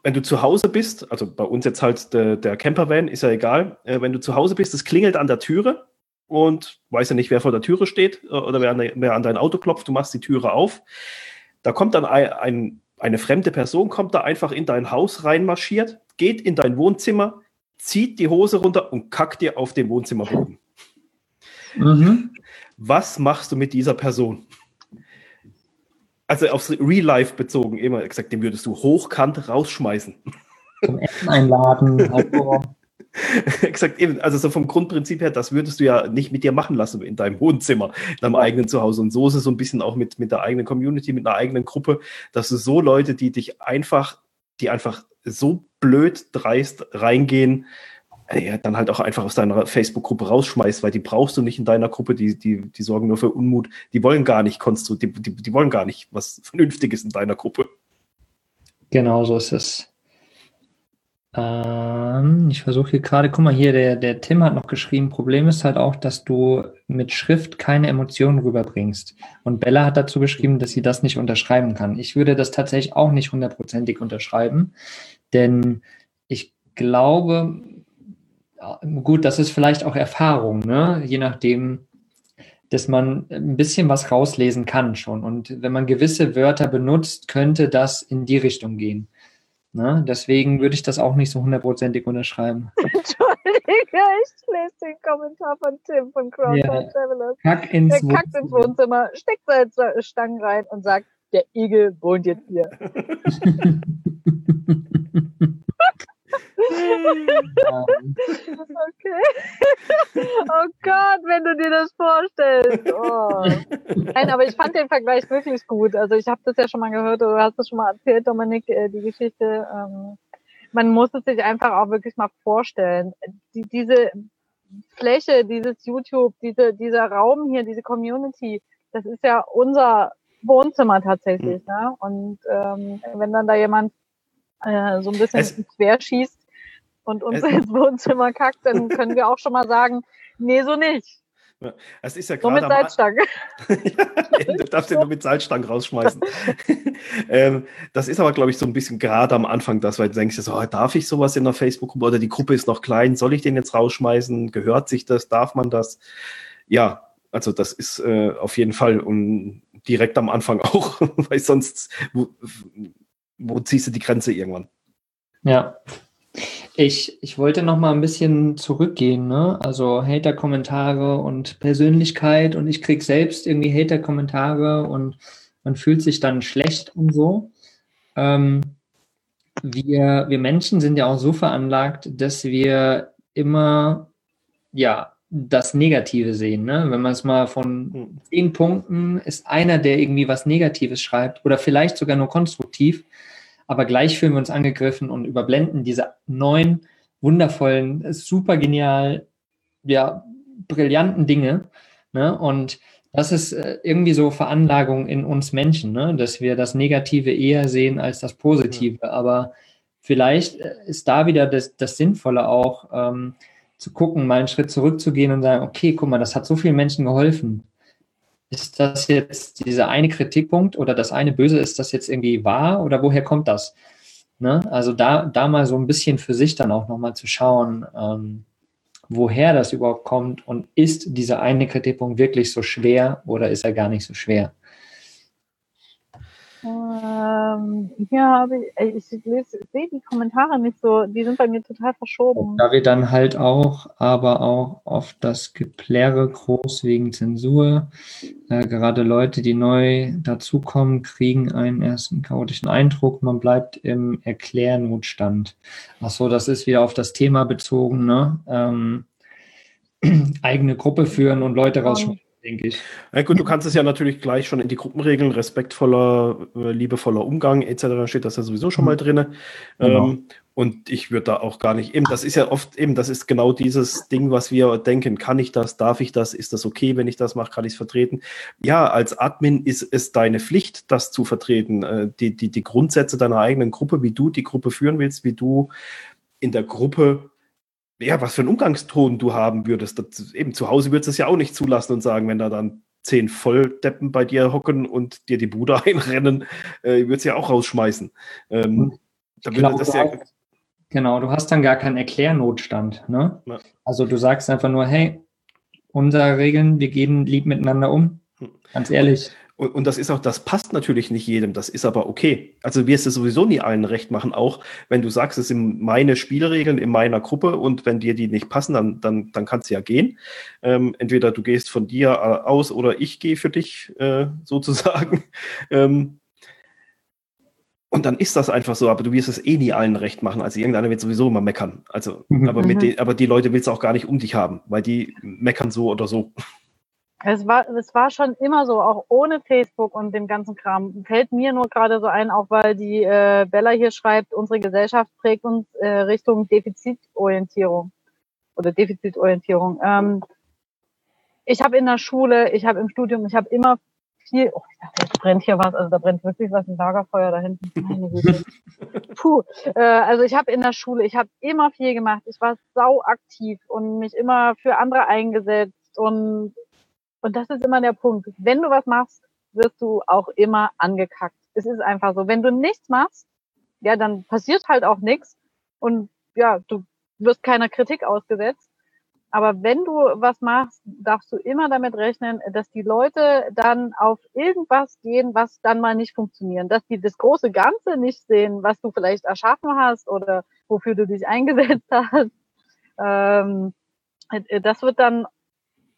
wenn du zu Hause bist, also bei uns jetzt halt der, der Campervan, ist ja egal, äh, wenn du zu Hause bist, es klingelt an der Türe und weiß ja nicht, wer vor der Türe steht äh, oder wer an, wer an, dein Auto klopft, du machst die Türe auf. Da kommt dann ein, ein, eine fremde Person kommt da einfach in dein Haus reinmarschiert, geht in dein Wohnzimmer, zieht die Hose runter und kackt dir auf dem Wohnzimmerboden. Mhm. Was machst du mit dieser Person? Also aufs Real Life bezogen, immer gesagt, den würdest du hochkant rausschmeißen. Zum Essen einladen. Also. Exakt, eben, also so vom Grundprinzip her, das würdest du ja nicht mit dir machen lassen in deinem Wohnzimmer, in deinem eigenen Zuhause. Und so ist es so ein bisschen auch mit, mit der eigenen Community, mit einer eigenen Gruppe, dass du so Leute, die dich einfach, die einfach so blöd dreist reingehen, ja, dann halt auch einfach aus deiner Facebook-Gruppe rausschmeißt, weil die brauchst du nicht in deiner Gruppe, die, die, die sorgen nur für Unmut, die wollen gar nicht konstruktiv, die, die, die wollen gar nicht was Vernünftiges in deiner Gruppe. Genau so ist es. Ähm, ich versuche hier gerade, guck mal hier, der, der Tim hat noch geschrieben, Problem ist halt auch, dass du mit Schrift keine Emotionen rüberbringst. Und Bella hat dazu geschrieben, dass sie das nicht unterschreiben kann. Ich würde das tatsächlich auch nicht hundertprozentig unterschreiben, denn ich glaube, gut, das ist vielleicht auch Erfahrung, ne? je nachdem, dass man ein bisschen was rauslesen kann schon. Und wenn man gewisse Wörter benutzt, könnte das in die Richtung gehen. Ne? Deswegen würde ich das auch nicht so hundertprozentig unterschreiben. Entschuldige, ich lese den Kommentar von Tim von Crowdfund yeah. Travelers. Kack ins der kackt ins Wohnzimmer, steckt seine Stangen rein und sagt, der Igel wohnt jetzt hier. okay. Oh Gott, wenn du dir das vorstellst. Oh. Nein, aber ich fand den Vergleich wirklich gut. Also ich habe das ja schon mal gehört, oder du hast es schon mal erzählt, Dominik, äh, die Geschichte. Ähm, man muss es sich einfach auch wirklich mal vorstellen. Die, diese Fläche, dieses YouTube, diese, dieser Raum hier, diese Community, das ist ja unser Wohnzimmer tatsächlich. Mhm. Ne? Und ähm, wenn dann da jemand äh, so ein bisschen es, querschießt, und uns es, ins Wohnzimmer kackt, dann können wir auch schon mal sagen, nee, so nicht. Ja, es ist ja so mit Salzstangen. ja, du darfst ja nur mit Salzstangen rausschmeißen. ähm, das ist aber, glaube ich, so ein bisschen gerade am Anfang das, weil du denkst, so, oh, darf ich sowas in der Facebook-Gruppe oder die Gruppe ist noch klein, soll ich den jetzt rausschmeißen? Gehört sich das? Darf man das? Ja, also das ist äh, auf jeden Fall und direkt am Anfang auch, weil sonst, wo, ziehst du die Grenze irgendwann? Ja, ich, ich wollte noch mal ein bisschen zurückgehen, ne? Also Hater-Kommentare und Persönlichkeit und ich krieg selbst irgendwie Hater-Kommentare und man fühlt sich dann schlecht und so. Ähm, wir, wir Menschen sind ja auch so veranlagt, dass wir immer ja das Negative sehen. Ne? Wenn man es mal von hm. zehn Punkten ist einer, der irgendwie was Negatives schreibt oder vielleicht sogar nur konstruktiv, aber gleich fühlen wir uns angegriffen und überblenden diese neuen, wundervollen, super genial, ja, brillanten Dinge. Ne? Und das ist äh, irgendwie so Veranlagung in uns Menschen, ne? dass wir das Negative eher sehen als das Positive. Ja. Aber vielleicht äh, ist da wieder das, das Sinnvolle auch, ähm, zu gucken, mal einen Schritt zurückzugehen und sagen, okay, guck mal, das hat so vielen Menschen geholfen ist das jetzt dieser eine Kritikpunkt oder das eine Böse, ist das jetzt irgendwie wahr oder woher kommt das? Ne? Also da, da mal so ein bisschen für sich dann auch nochmal zu schauen, ähm, woher das überhaupt kommt und ist dieser eine Kritikpunkt wirklich so schwer oder ist er gar nicht so schwer? Ähm, hier habe ich, ich, sehe die Kommentare nicht so, die sind bei mir total verschoben. Da wir dann halt auch, aber auch oft das Geplärre groß wegen Zensur. Äh, gerade Leute, die neu dazukommen, kriegen einen ersten chaotischen Eindruck. Man bleibt im Erklärnotstand. Ach so, das ist wieder auf das Thema bezogen, ne? Ähm, eigene Gruppe führen und Leute rausschmeißen denke ich. Ja, gut, du kannst es ja natürlich gleich schon in die Gruppenregeln, respektvoller, äh, liebevoller Umgang etc. steht das ja sowieso schon mal mhm. drin. Genau. Ähm, und ich würde da auch gar nicht, eben, das ist ja oft eben, das ist genau dieses Ding, was wir denken, kann ich das, darf ich das, ist das okay, wenn ich das mache, kann ich es vertreten? Ja, als Admin ist es deine Pflicht, das zu vertreten. Äh, die, die, die Grundsätze deiner eigenen Gruppe, wie du die Gruppe führen willst, wie du in der Gruppe ja, was für einen Umgangston du haben würdest. Das, eben zu Hause würdest du es ja auch nicht zulassen und sagen, wenn da dann zehn Volldeppen bei dir hocken und dir die Bude einrennen, äh, würdest du ja auch rausschmeißen. Ähm, da glaube, das ja genau, du hast dann gar keinen Erklärnotstand. Ne? Ja. Also du sagst einfach nur, hey, unsere Regeln, wir gehen lieb miteinander um. Hm. Ganz ehrlich. Und, und, das ist auch, das passt natürlich nicht jedem, das ist aber okay. Also wirst du sowieso nie allen recht machen, auch wenn du sagst, es sind meine Spielregeln in meiner Gruppe und wenn dir die nicht passen, dann, dann, dann kannst du ja gehen. Ähm, entweder du gehst von dir äh, aus oder ich gehe für dich äh, sozusagen. Ähm, und dann ist das einfach so, aber du wirst es eh nie allen recht machen. Also irgendeiner wird sowieso immer meckern. Also, mhm. aber, mit mhm. den, aber die Leute willst du auch gar nicht um dich haben, weil die meckern so oder so. Es war, es war schon immer so, auch ohne Facebook und dem ganzen Kram. Fällt mir nur gerade so ein, auch weil die äh, Bella hier schreibt, unsere Gesellschaft prägt uns äh, Richtung Defizitorientierung oder Defizitorientierung. Ähm, ich habe in der Schule, ich habe im Studium, ich habe immer viel, oh, ich dachte, jetzt brennt hier was, also da brennt wirklich was, ein Lagerfeuer da hinten. Meine Güte. Puh, äh, also ich habe in der Schule, ich habe immer viel gemacht. Ich war sau aktiv und mich immer für andere eingesetzt und und das ist immer der Punkt. Wenn du was machst, wirst du auch immer angekackt. Es ist einfach so. Wenn du nichts machst, ja, dann passiert halt auch nichts und ja, du wirst keiner Kritik ausgesetzt. Aber wenn du was machst, darfst du immer damit rechnen, dass die Leute dann auf irgendwas gehen, was dann mal nicht funktioniert. Dass die das große Ganze nicht sehen, was du vielleicht erschaffen hast oder wofür du dich eingesetzt hast. Ähm, das wird dann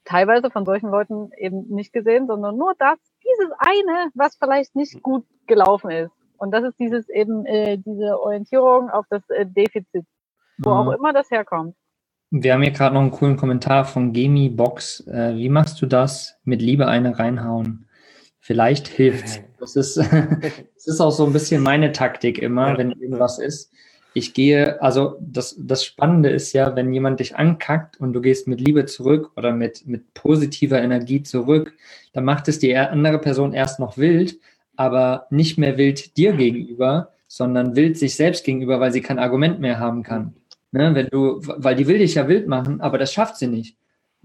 teilweise von solchen Leuten eben nicht gesehen, sondern nur das, dieses eine, was vielleicht nicht gut gelaufen ist. Und das ist dieses eben äh, diese Orientierung auf das äh, Defizit, wo mhm. auch immer das herkommt. Wir haben hier gerade noch einen coolen Kommentar von Gemi Box. Äh, wie machst du das? Mit Liebe eine reinhauen. Vielleicht hilft. Das ist, das ist auch so ein bisschen meine Taktik immer, wenn irgendwas ist ich gehe, also das, das Spannende ist ja, wenn jemand dich ankackt und du gehst mit Liebe zurück oder mit, mit positiver Energie zurück, dann macht es die andere Person erst noch wild, aber nicht mehr wild dir gegenüber, sondern wild sich selbst gegenüber, weil sie kein Argument mehr haben kann. Ne? Wenn du, weil die will dich ja wild machen, aber das schafft sie nicht.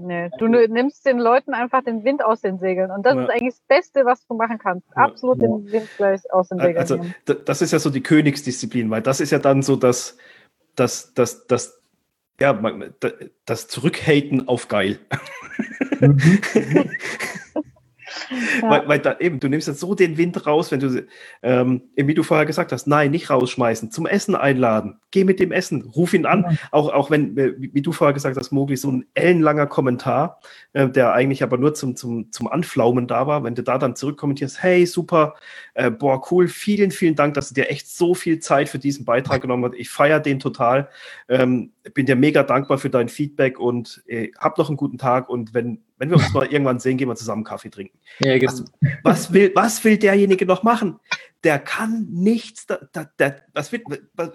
Nee, du nimmst den Leuten einfach den Wind aus den Segeln. Und das ja. ist eigentlich das Beste, was du machen kannst. Absolut ja. den Wind gleich aus den Segeln. Also, nehmen. das ist ja so die Königsdisziplin, weil das ist ja dann so das, das, das, das, ja, das Zurückhaten auf geil. Mhm. Ja. Weil, weil da eben, du nimmst jetzt so den Wind raus, wenn du, ähm, wie du vorher gesagt hast, nein, nicht rausschmeißen, zum Essen einladen, geh mit dem Essen, ruf ihn an. Ja. Auch, auch wenn, äh, wie du vorher gesagt hast, Mogli, so ein ellenlanger Kommentar, äh, der eigentlich aber nur zum, zum, zum Anflaumen da war, wenn du da dann zurückkommentierst, hey, super, äh, boah, cool, vielen, vielen Dank, dass du dir echt so viel Zeit für diesen Beitrag genommen hast. Ich feiere den total. Ähm, bin dir mega dankbar für dein Feedback und äh, hab noch einen guten Tag und wenn wenn wir uns mal irgendwann sehen, gehen wir zusammen Kaffee trinken. Ja, genau. was, was, will, was will derjenige noch machen? Der kann nichts. Da, da, da, was will, was,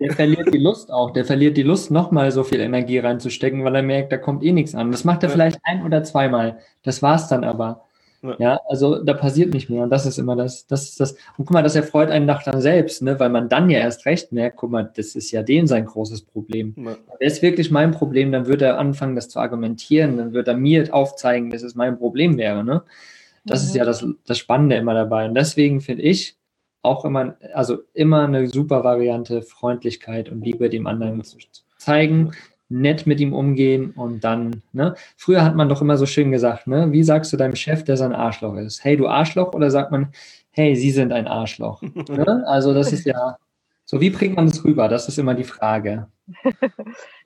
der verliert die Lust auch. Der verliert die Lust, nochmal so viel Energie reinzustecken, weil er merkt, da kommt eh nichts an. Das macht er vielleicht ein oder zweimal. Das war's dann aber. Ja. ja. also da passiert nicht mehr. Und das ist immer das, das ist das. Und guck mal, das erfreut einen Dach dann selbst, ne? weil man dann ja erst recht merkt, guck mal, das ist ja den sein großes Problem. Ja. Das ist wirklich mein Problem, dann wird er anfangen, das zu argumentieren, dann wird er mir aufzeigen, dass es mein Problem wäre. Ne? Das mhm. ist ja das, das Spannende immer dabei. Und deswegen finde ich auch immer, also immer eine super Variante, Freundlichkeit und Liebe dem anderen zu zeigen, nett mit ihm umgehen und dann, ne? Früher hat man doch immer so schön gesagt, ne? Wie sagst du deinem Chef, der sein Arschloch ist? Hey, du Arschloch? Oder sagt man, hey, Sie sind ein Arschloch? ne? Also das ist ja, so wie bringt man das rüber? Das ist immer die Frage.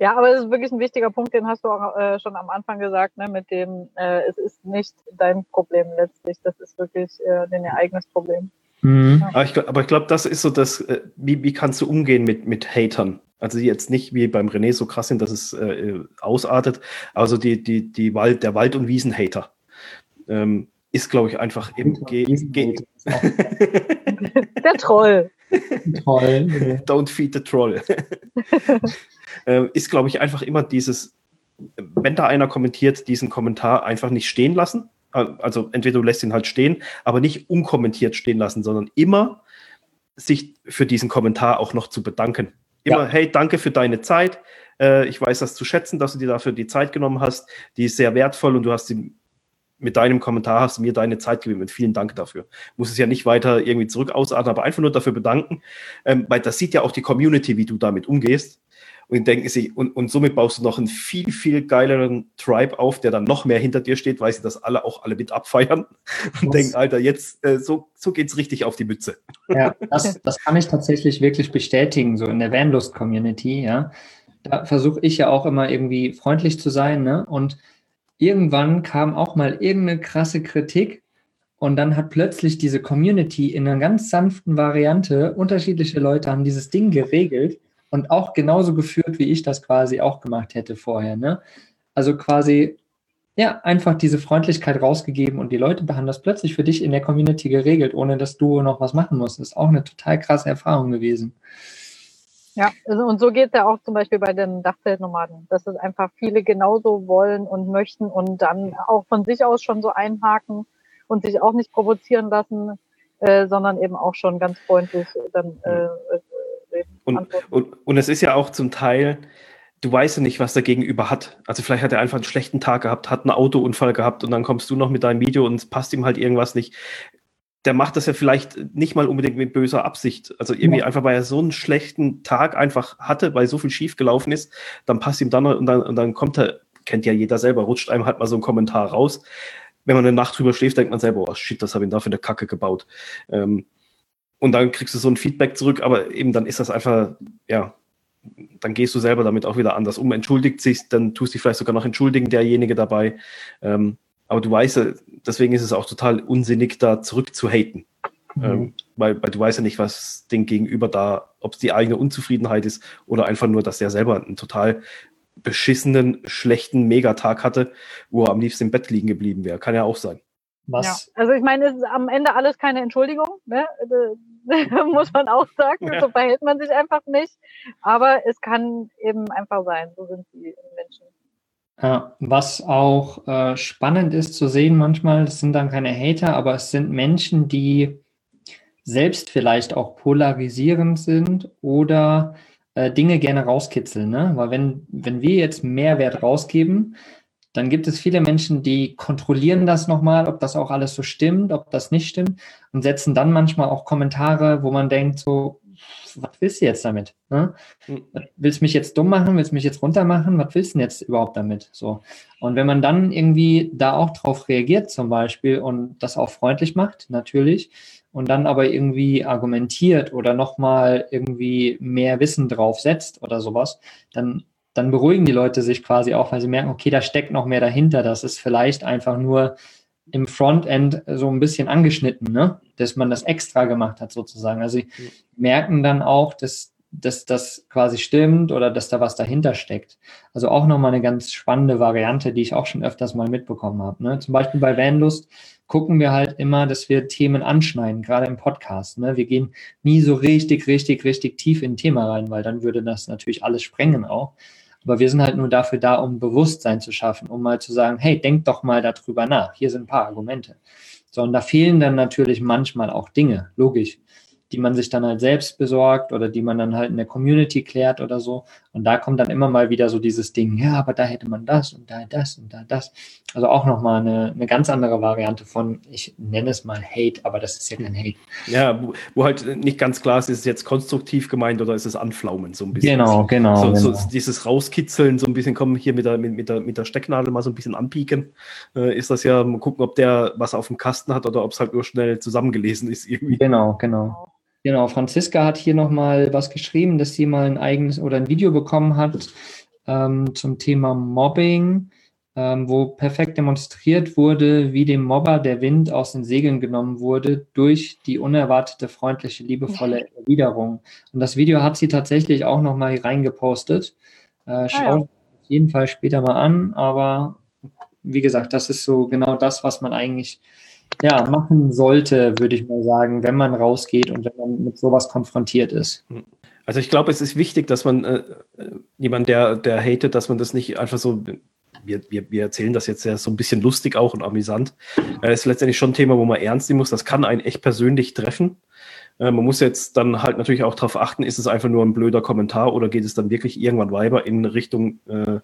ja, aber es ist wirklich ein wichtiger Punkt, den hast du auch äh, schon am Anfang gesagt, ne? mit dem, äh, es ist nicht dein Problem letztlich, das ist wirklich äh, dein eigenes Problem. Mhm. Ja. Aber ich, ich glaube, das ist so das, äh, wie, wie kannst du umgehen mit, mit Hatern? Also die jetzt nicht wie beim René so krass sind, dass es äh, ausartet. Also die, die, die Wald, der Wald- und Wiesenhater ähm, ist, glaube ich, einfach im Ge Ge Der Troll. Troll. Don't feed the Troll. ähm, ist, glaube ich, einfach immer dieses, wenn da einer kommentiert, diesen Kommentar einfach nicht stehen lassen. Also entweder du lässt ihn halt stehen, aber nicht unkommentiert stehen lassen, sondern immer sich für diesen Kommentar auch noch zu bedanken. Immer, ja. hey, danke für deine Zeit. Äh, ich weiß das zu schätzen, dass du dir dafür die Zeit genommen hast. Die ist sehr wertvoll und du hast die, mit deinem Kommentar hast du mir deine Zeit. Und vielen Dank dafür. Muss es ja nicht weiter irgendwie zurück ausatmen, aber einfach nur dafür bedanken, ähm, weil das sieht ja auch die Community, wie du damit umgehst. Und denken sich, und, und somit baust du noch einen viel, viel geileren Tribe auf, der dann noch mehr hinter dir steht, weil sie das alle auch alle mit abfeiern und denken, Alter, jetzt äh, so, so geht's richtig auf die Mütze. Ja, das, das kann ich tatsächlich wirklich bestätigen, so in der Vanlust-Community, ja. Da versuche ich ja auch immer irgendwie freundlich zu sein, ne? Und irgendwann kam auch mal irgendeine krasse Kritik und dann hat plötzlich diese Community in einer ganz sanften Variante, unterschiedliche Leute haben dieses Ding geregelt und auch genauso geführt, wie ich das quasi auch gemacht hätte vorher. Ne? Also quasi, ja, einfach diese Freundlichkeit rausgegeben und die Leute haben das plötzlich für dich in der Community geregelt, ohne dass du noch was machen musst. Das ist auch eine total krasse Erfahrung gewesen. Ja, also und so geht es ja auch zum Beispiel bei den Dachzeltnomaden, dass es einfach viele genauso wollen und möchten und dann auch von sich aus schon so einhaken und sich auch nicht provozieren lassen, äh, sondern eben auch schon ganz freundlich dann äh, und, und, und es ist ja auch zum Teil, du weißt ja nicht, was der Gegenüber hat. Also vielleicht hat er einfach einen schlechten Tag gehabt, hat einen Autounfall gehabt und dann kommst du noch mit deinem Video und es passt ihm halt irgendwas nicht. Der macht das ja vielleicht nicht mal unbedingt mit böser Absicht. Also irgendwie ja. einfach, weil er so einen schlechten Tag einfach hatte, weil so viel schief gelaufen ist, dann passt ihm dann und dann, und dann kommt er, kennt ja jeder selber, rutscht einem halt mal so ein Kommentar raus. Wenn man eine Nacht drüber schläft, denkt man selber, oh shit, das habe ich da für eine Kacke gebaut. Ähm, und dann kriegst du so ein Feedback zurück, aber eben dann ist das einfach, ja, dann gehst du selber damit auch wieder anders um, entschuldigt sich, dann tust du dich vielleicht sogar noch entschuldigen, derjenige dabei. Ähm, aber du weißt ja, deswegen ist es auch total unsinnig, da zurück zu haten. Mhm. Ähm, weil, weil du weißt ja nicht, was dem Gegenüber da, ob es die eigene Unzufriedenheit ist oder einfach nur, dass der selber einen total beschissenen, schlechten Megatag hatte, wo er am liebsten im Bett liegen geblieben wäre. Kann ja auch sein. Was? Ja. Also ich meine, es ist am Ende alles keine Entschuldigung, ne? muss man auch sagen. Ja. So verhält man sich einfach nicht. Aber es kann eben einfach sein. So sind die Menschen. Ja, was auch äh, spannend ist zu sehen manchmal, das sind dann keine Hater, aber es sind Menschen, die selbst vielleicht auch polarisierend sind oder äh, Dinge gerne rauskitzeln. Ne? Weil wenn, wenn wir jetzt Mehrwert rausgeben, dann gibt es viele Menschen, die kontrollieren das nochmal, ob das auch alles so stimmt, ob das nicht stimmt und setzen dann manchmal auch Kommentare, wo man denkt so, was willst du jetzt damit? Ne? Mhm. Willst du mich jetzt dumm machen? Willst du mich jetzt runter machen? Was willst du denn jetzt überhaupt damit? So. Und wenn man dann irgendwie da auch drauf reagiert zum Beispiel und das auch freundlich macht, natürlich, und dann aber irgendwie argumentiert oder nochmal irgendwie mehr Wissen drauf setzt oder sowas, dann dann beruhigen die Leute sich quasi auch, weil sie merken, okay, da steckt noch mehr dahinter. Das ist vielleicht einfach nur im Frontend so ein bisschen angeschnitten, ne? dass man das extra gemacht hat sozusagen. Also sie merken dann auch, dass, dass das quasi stimmt oder dass da was dahinter steckt. Also auch nochmal eine ganz spannende Variante, die ich auch schon öfters mal mitbekommen habe. Ne? Zum Beispiel bei Vanlust gucken wir halt immer, dass wir Themen anschneiden, gerade im Podcast. Ne? Wir gehen nie so richtig, richtig, richtig tief in ein Thema rein, weil dann würde das natürlich alles sprengen auch. Aber wir sind halt nur dafür da, um Bewusstsein zu schaffen, um mal zu sagen, hey, denk doch mal darüber nach. Hier sind ein paar Argumente. So, und da fehlen dann natürlich manchmal auch Dinge, logisch die man sich dann halt selbst besorgt oder die man dann halt in der Community klärt oder so. Und da kommt dann immer mal wieder so dieses Ding, ja, aber da hätte man das und da das und da das. Also auch nochmal eine, eine ganz andere Variante von, ich nenne es mal Hate, aber das ist ja kein Hate. Ja, wo, wo halt nicht ganz klar ist, ist es jetzt konstruktiv gemeint oder ist es Anflaumen so ein bisschen. Genau, genau. So, genau. so dieses Rauskitzeln, so ein bisschen kommen hier mit der, mit, mit, der, mit der Stecknadel mal so ein bisschen anpieken, äh, ist das ja, mal gucken, ob der was auf dem Kasten hat oder ob es halt nur schnell zusammengelesen ist irgendwie. Genau, genau. Genau, Franziska hat hier nochmal was geschrieben, dass sie mal ein eigenes oder ein Video bekommen hat ähm, zum Thema Mobbing, ähm, wo perfekt demonstriert wurde, wie dem Mobber der Wind aus den Segeln genommen wurde durch die unerwartete, freundliche, liebevolle Erwiderung. Und das Video hat sie tatsächlich auch nochmal reingepostet. Äh, schaut ah, ja. auf jeden Fall später mal an, aber wie gesagt, das ist so genau das, was man eigentlich ja, machen sollte, würde ich mal sagen, wenn man rausgeht und wenn man mit sowas konfrontiert ist. Also ich glaube, es ist wichtig, dass man äh, jemand, der, der hatet, dass man das nicht einfach so, wir, wir, wir erzählen das jetzt ja so ein bisschen lustig auch und amüsant. Es äh, ist letztendlich schon ein Thema, wo man ernst nehmen muss. Das kann einen echt persönlich treffen. Äh, man muss jetzt dann halt natürlich auch darauf achten, ist es einfach nur ein blöder Kommentar oder geht es dann wirklich irgendwann weiter in Richtung äh,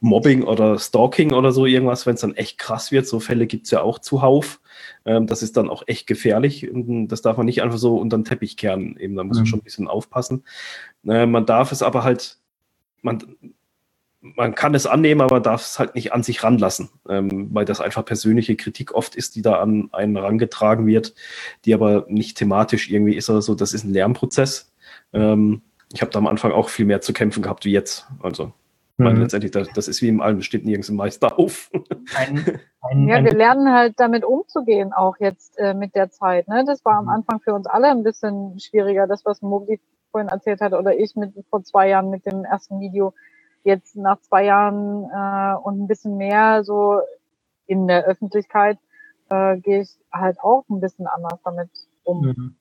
Mobbing oder Stalking oder so irgendwas, wenn es dann echt krass wird. So Fälle gibt es ja auch zuhauf. Ähm, das ist dann auch echt gefährlich. Und das darf man nicht einfach so unter den Teppich kehren. Eben, da muss man mhm. schon ein bisschen aufpassen. Äh, man darf es aber halt man, man kann es annehmen, aber man darf es halt nicht an sich ranlassen, ähm, weil das einfach persönliche Kritik oft ist, die da an einen rangetragen wird, die aber nicht thematisch irgendwie ist oder so. Das ist ein Lernprozess. Ähm, ich habe da am Anfang auch viel mehr zu kämpfen gehabt wie jetzt. Also weil mhm. letztendlich, das, das, ist wie im Allen, steht nirgends ein Meister auf. Ein, ein, ja, wir lernen halt damit umzugehen, auch jetzt äh, mit der Zeit. Ne? Das war am mhm. Anfang für uns alle ein bisschen schwieriger, das, was Mogli vorhin erzählt hat, oder ich mit vor zwei Jahren mit dem ersten Video. Jetzt nach zwei Jahren äh, und ein bisschen mehr so in der Öffentlichkeit äh, gehe ich halt auch ein bisschen anders damit um. Mhm.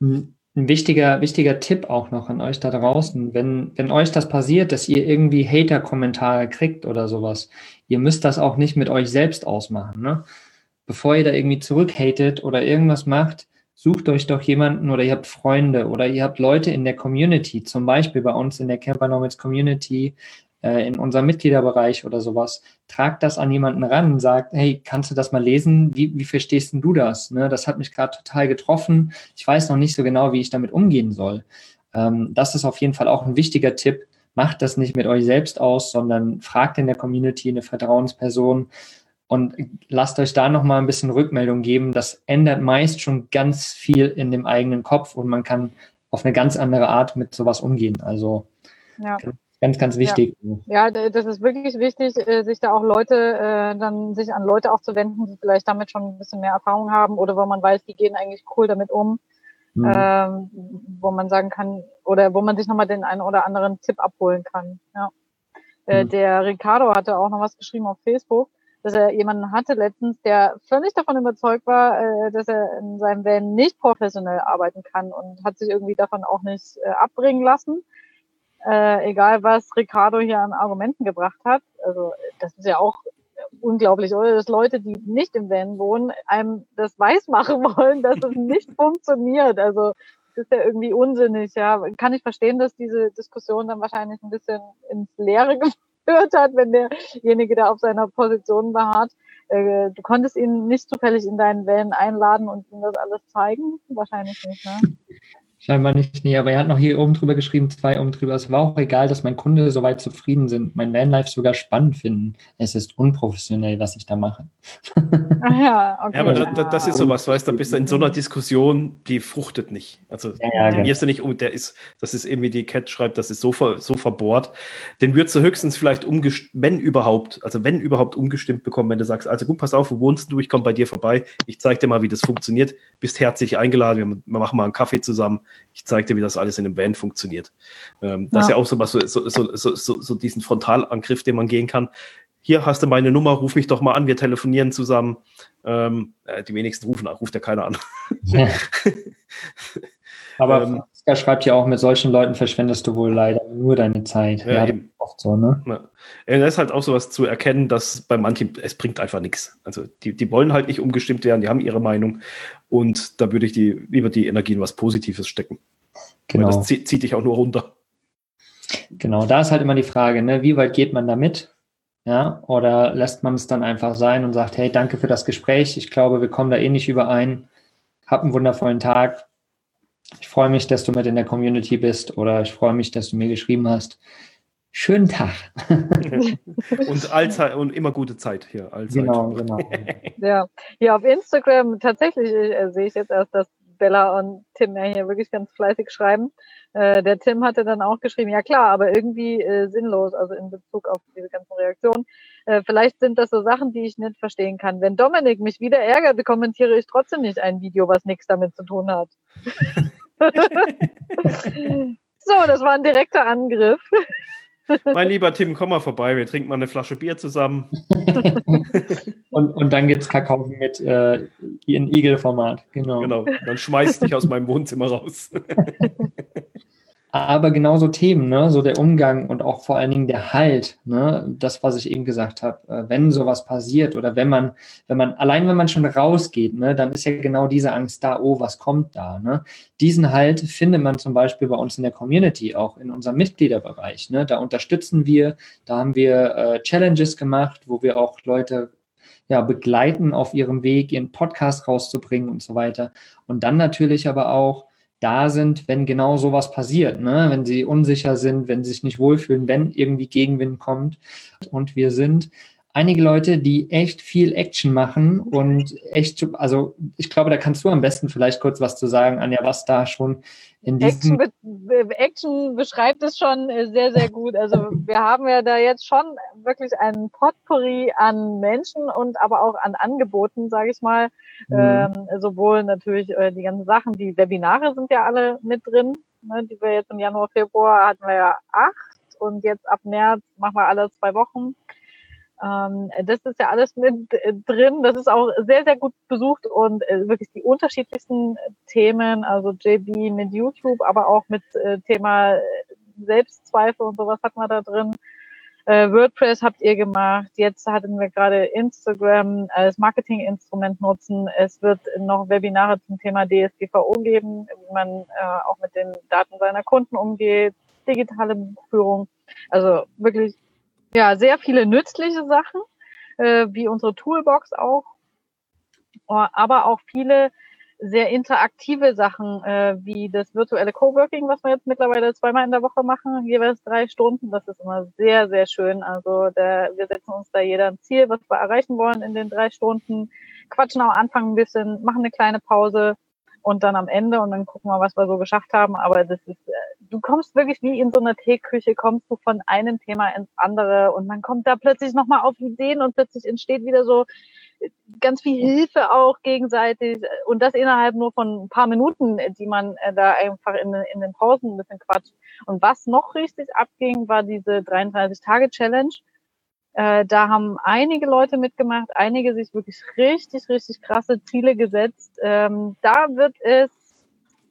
Ne? Ein wichtiger, wichtiger Tipp auch noch an euch da draußen. Wenn, wenn euch das passiert, dass ihr irgendwie Hater-Kommentare kriegt oder sowas, ihr müsst das auch nicht mit euch selbst ausmachen. Ne? Bevor ihr da irgendwie zurückhatet oder irgendwas macht, sucht euch doch jemanden oder ihr habt Freunde oder ihr habt Leute in der Community, zum Beispiel bei uns in der Camper Nomads Community, äh, in unserem Mitgliederbereich oder sowas, tragt das an jemanden ran und sagt, hey, kannst du das mal lesen? Wie, wie verstehst denn du das? Ne, das hat mich gerade total getroffen. Ich weiß noch nicht so genau, wie ich damit umgehen soll. Ähm, das ist auf jeden Fall auch ein wichtiger Tipp. Macht das nicht mit euch selbst aus, sondern fragt in der Community eine Vertrauensperson und lasst euch da nochmal ein bisschen Rückmeldung geben. Das ändert meist schon ganz viel in dem eigenen Kopf und man kann auf eine ganz andere Art mit sowas umgehen. Also ja. Ganz, ganz wichtig. Ja. ja, das ist wirklich wichtig, äh, sich da auch Leute, äh, dann sich an Leute auch zu wenden, die vielleicht damit schon ein bisschen mehr Erfahrung haben oder wo man weiß, die gehen eigentlich cool damit um. Mhm. Ähm, wo man sagen kann, oder wo man sich nochmal den einen oder anderen Tipp abholen kann. Ja. Äh, mhm. Der Ricardo hatte auch noch was geschrieben auf Facebook, dass er jemanden hatte letztens, der völlig davon überzeugt war, äh, dass er in seinem Van nicht professionell arbeiten kann und hat sich irgendwie davon auch nicht äh, abbringen lassen äh, egal was Ricardo hier an Argumenten gebracht hat. Also das ist ja auch unglaublich, oder? Dass Leute, die nicht im Van wohnen, einem das weiß machen wollen, dass es nicht funktioniert. Also das ist ja irgendwie unsinnig, ja. Kann ich verstehen, dass diese Diskussion dann wahrscheinlich ein bisschen ins Leere geführt hat, wenn derjenige da auf seiner Position beharrt. Äh, du konntest ihn nicht zufällig in deinen Van einladen und ihm das alles zeigen? Wahrscheinlich nicht, ne? Scheinbar nicht, nee, aber er hat noch hier oben drüber geschrieben, zwei oben drüber. Es war auch egal, dass mein Kunde soweit zufrieden sind, mein Vanlife sogar spannend finden. Es ist unprofessionell, was ich da mache. Ah ja, okay. Ja, aber da, das ist sowas, weißt du, da bist du in so einer Diskussion, die fruchtet nicht. Also, ja, ja, den wirst du nicht um, der ist, das ist irgendwie die Cat schreibt, das ist so, ver, so verbohrt. Den würdest du höchstens vielleicht umgestimmt, wenn überhaupt, also wenn überhaupt umgestimmt bekommen, wenn du sagst, also gut, pass auf, wo wohnst du? Ich komme bei dir vorbei. Ich zeig dir mal, wie das funktioniert. Bist herzlich eingeladen. Wir machen mal einen Kaffee zusammen ich zeige dir, wie das alles in einem Band funktioniert. Ähm, das ja. ist ja auch so was, so, so, so, so, so diesen Frontalangriff, den man gehen kann. Hier hast du meine Nummer, ruf mich doch mal an, wir telefonieren zusammen. Ähm, äh, die wenigsten rufen, ruft ja keiner an. Ja. Aber ähm, er schreibt ja auch, mit solchen Leuten verschwendest du wohl leider nur deine Zeit. Ja, ja oft so, ne? Ja. Das ist halt auch sowas zu erkennen, dass bei manchen, es bringt einfach nichts. Also die, die wollen halt nicht umgestimmt werden, die haben ihre Meinung und da würde ich die, lieber die Energie in was Positives stecken. Genau. Weil das zieht, zieht dich auch nur runter. Genau, da ist halt immer die Frage, ne, wie weit geht man damit? Ja, oder lässt man es dann einfach sein und sagt, hey, danke für das Gespräch. Ich glaube, wir kommen da eh nicht überein. Hab einen wundervollen Tag ich freue mich, dass du mit in der Community bist oder ich freue mich, dass du mir geschrieben hast. Schönen Tag. und allzeit und immer gute Zeit hier. Allzeit. Genau, genau. ja, hier auf Instagram tatsächlich äh, sehe ich jetzt erst, dass Bella und Tim ja hier wirklich ganz fleißig schreiben. Äh, der Tim hatte dann auch geschrieben, ja klar, aber irgendwie äh, sinnlos, also in Bezug auf diese ganzen Reaktionen. Äh, vielleicht sind das so Sachen, die ich nicht verstehen kann. Wenn Dominik mich wieder ärgert, kommentiere ich trotzdem nicht ein Video, was nichts damit zu tun hat. so, das war ein direkter Angriff. Mein lieber Tim, komm mal vorbei, wir trinken mal eine Flasche Bier zusammen. und, und dann es Kakao mit äh, in Igel-Format. Genau. genau. Dann schmeißt dich aus meinem Wohnzimmer raus. aber genauso Themen, ne? so der Umgang und auch vor allen Dingen der Halt, ne? das, was ich eben gesagt habe, äh, wenn sowas passiert oder wenn man, wenn man, allein wenn man schon rausgeht, ne, dann ist ja genau diese Angst da, oh, was kommt da? Ne? Diesen Halt findet man zum Beispiel bei uns in der Community, auch in unserem Mitgliederbereich. Ne? Da unterstützen wir, da haben wir äh, Challenges gemacht, wo wir auch Leute ja, begleiten auf ihrem Weg, ihren Podcast rauszubringen und so weiter. Und dann natürlich aber auch da sind, wenn genau sowas passiert, ne? wenn sie unsicher sind, wenn sie sich nicht wohlfühlen, wenn irgendwie Gegenwind kommt. Und wir sind einige Leute, die echt viel Action machen und echt, also ich glaube, da kannst du am besten vielleicht kurz was zu sagen, Anja, was da schon in diesem... Action, be Action beschreibt es schon äh, sehr, sehr gut. Also wir haben ja da jetzt schon wirklich einen Potpourri an Menschen und aber auch an Angeboten, sage ich mal. Mhm. Ähm, sowohl natürlich äh, die ganzen Sachen, die Webinare sind ja alle mit drin, ne, die wir jetzt im Januar, Februar hatten wir ja acht und jetzt ab März machen wir alle zwei Wochen. Ähm, das ist ja alles mit äh, drin. Das ist auch sehr, sehr gut besucht und äh, wirklich die unterschiedlichsten Themen, also JB mit YouTube, aber auch mit äh, Thema Selbstzweifel und sowas hat man da drin. WordPress habt ihr gemacht. Jetzt hatten wir gerade Instagram als Marketinginstrument nutzen. Es wird noch Webinare zum Thema DSGVO geben, wie man auch mit den Daten seiner Kunden umgeht, digitale Buchführung. Also wirklich ja, sehr viele nützliche Sachen, äh, wie unsere Toolbox auch, oh, aber auch viele sehr interaktive Sachen, äh, wie das virtuelle Coworking, was wir jetzt mittlerweile zweimal in der Woche machen, jeweils drei Stunden. Das ist immer sehr, sehr schön. Also der, wir setzen uns da jeder ein Ziel, was wir erreichen wollen in den drei Stunden, quatschen am Anfang ein bisschen, machen eine kleine Pause und dann am Ende und dann gucken wir, was wir so geschafft haben. Aber das ist, äh, du kommst wirklich wie in so einer Teeküche, kommst du von einem Thema ins andere und man kommt da plötzlich nochmal auf Ideen und plötzlich entsteht wieder so äh, ganz viel Hilfe auch gegenseitig und das innerhalb nur von ein paar Minuten, die man äh, da einfach in, in den Pausen ein bisschen quatscht. Und was noch richtig abging, war diese 33-Tage-Challenge äh, da haben einige Leute mitgemacht, einige sich wirklich richtig, richtig krasse Ziele gesetzt. Ähm, da wird es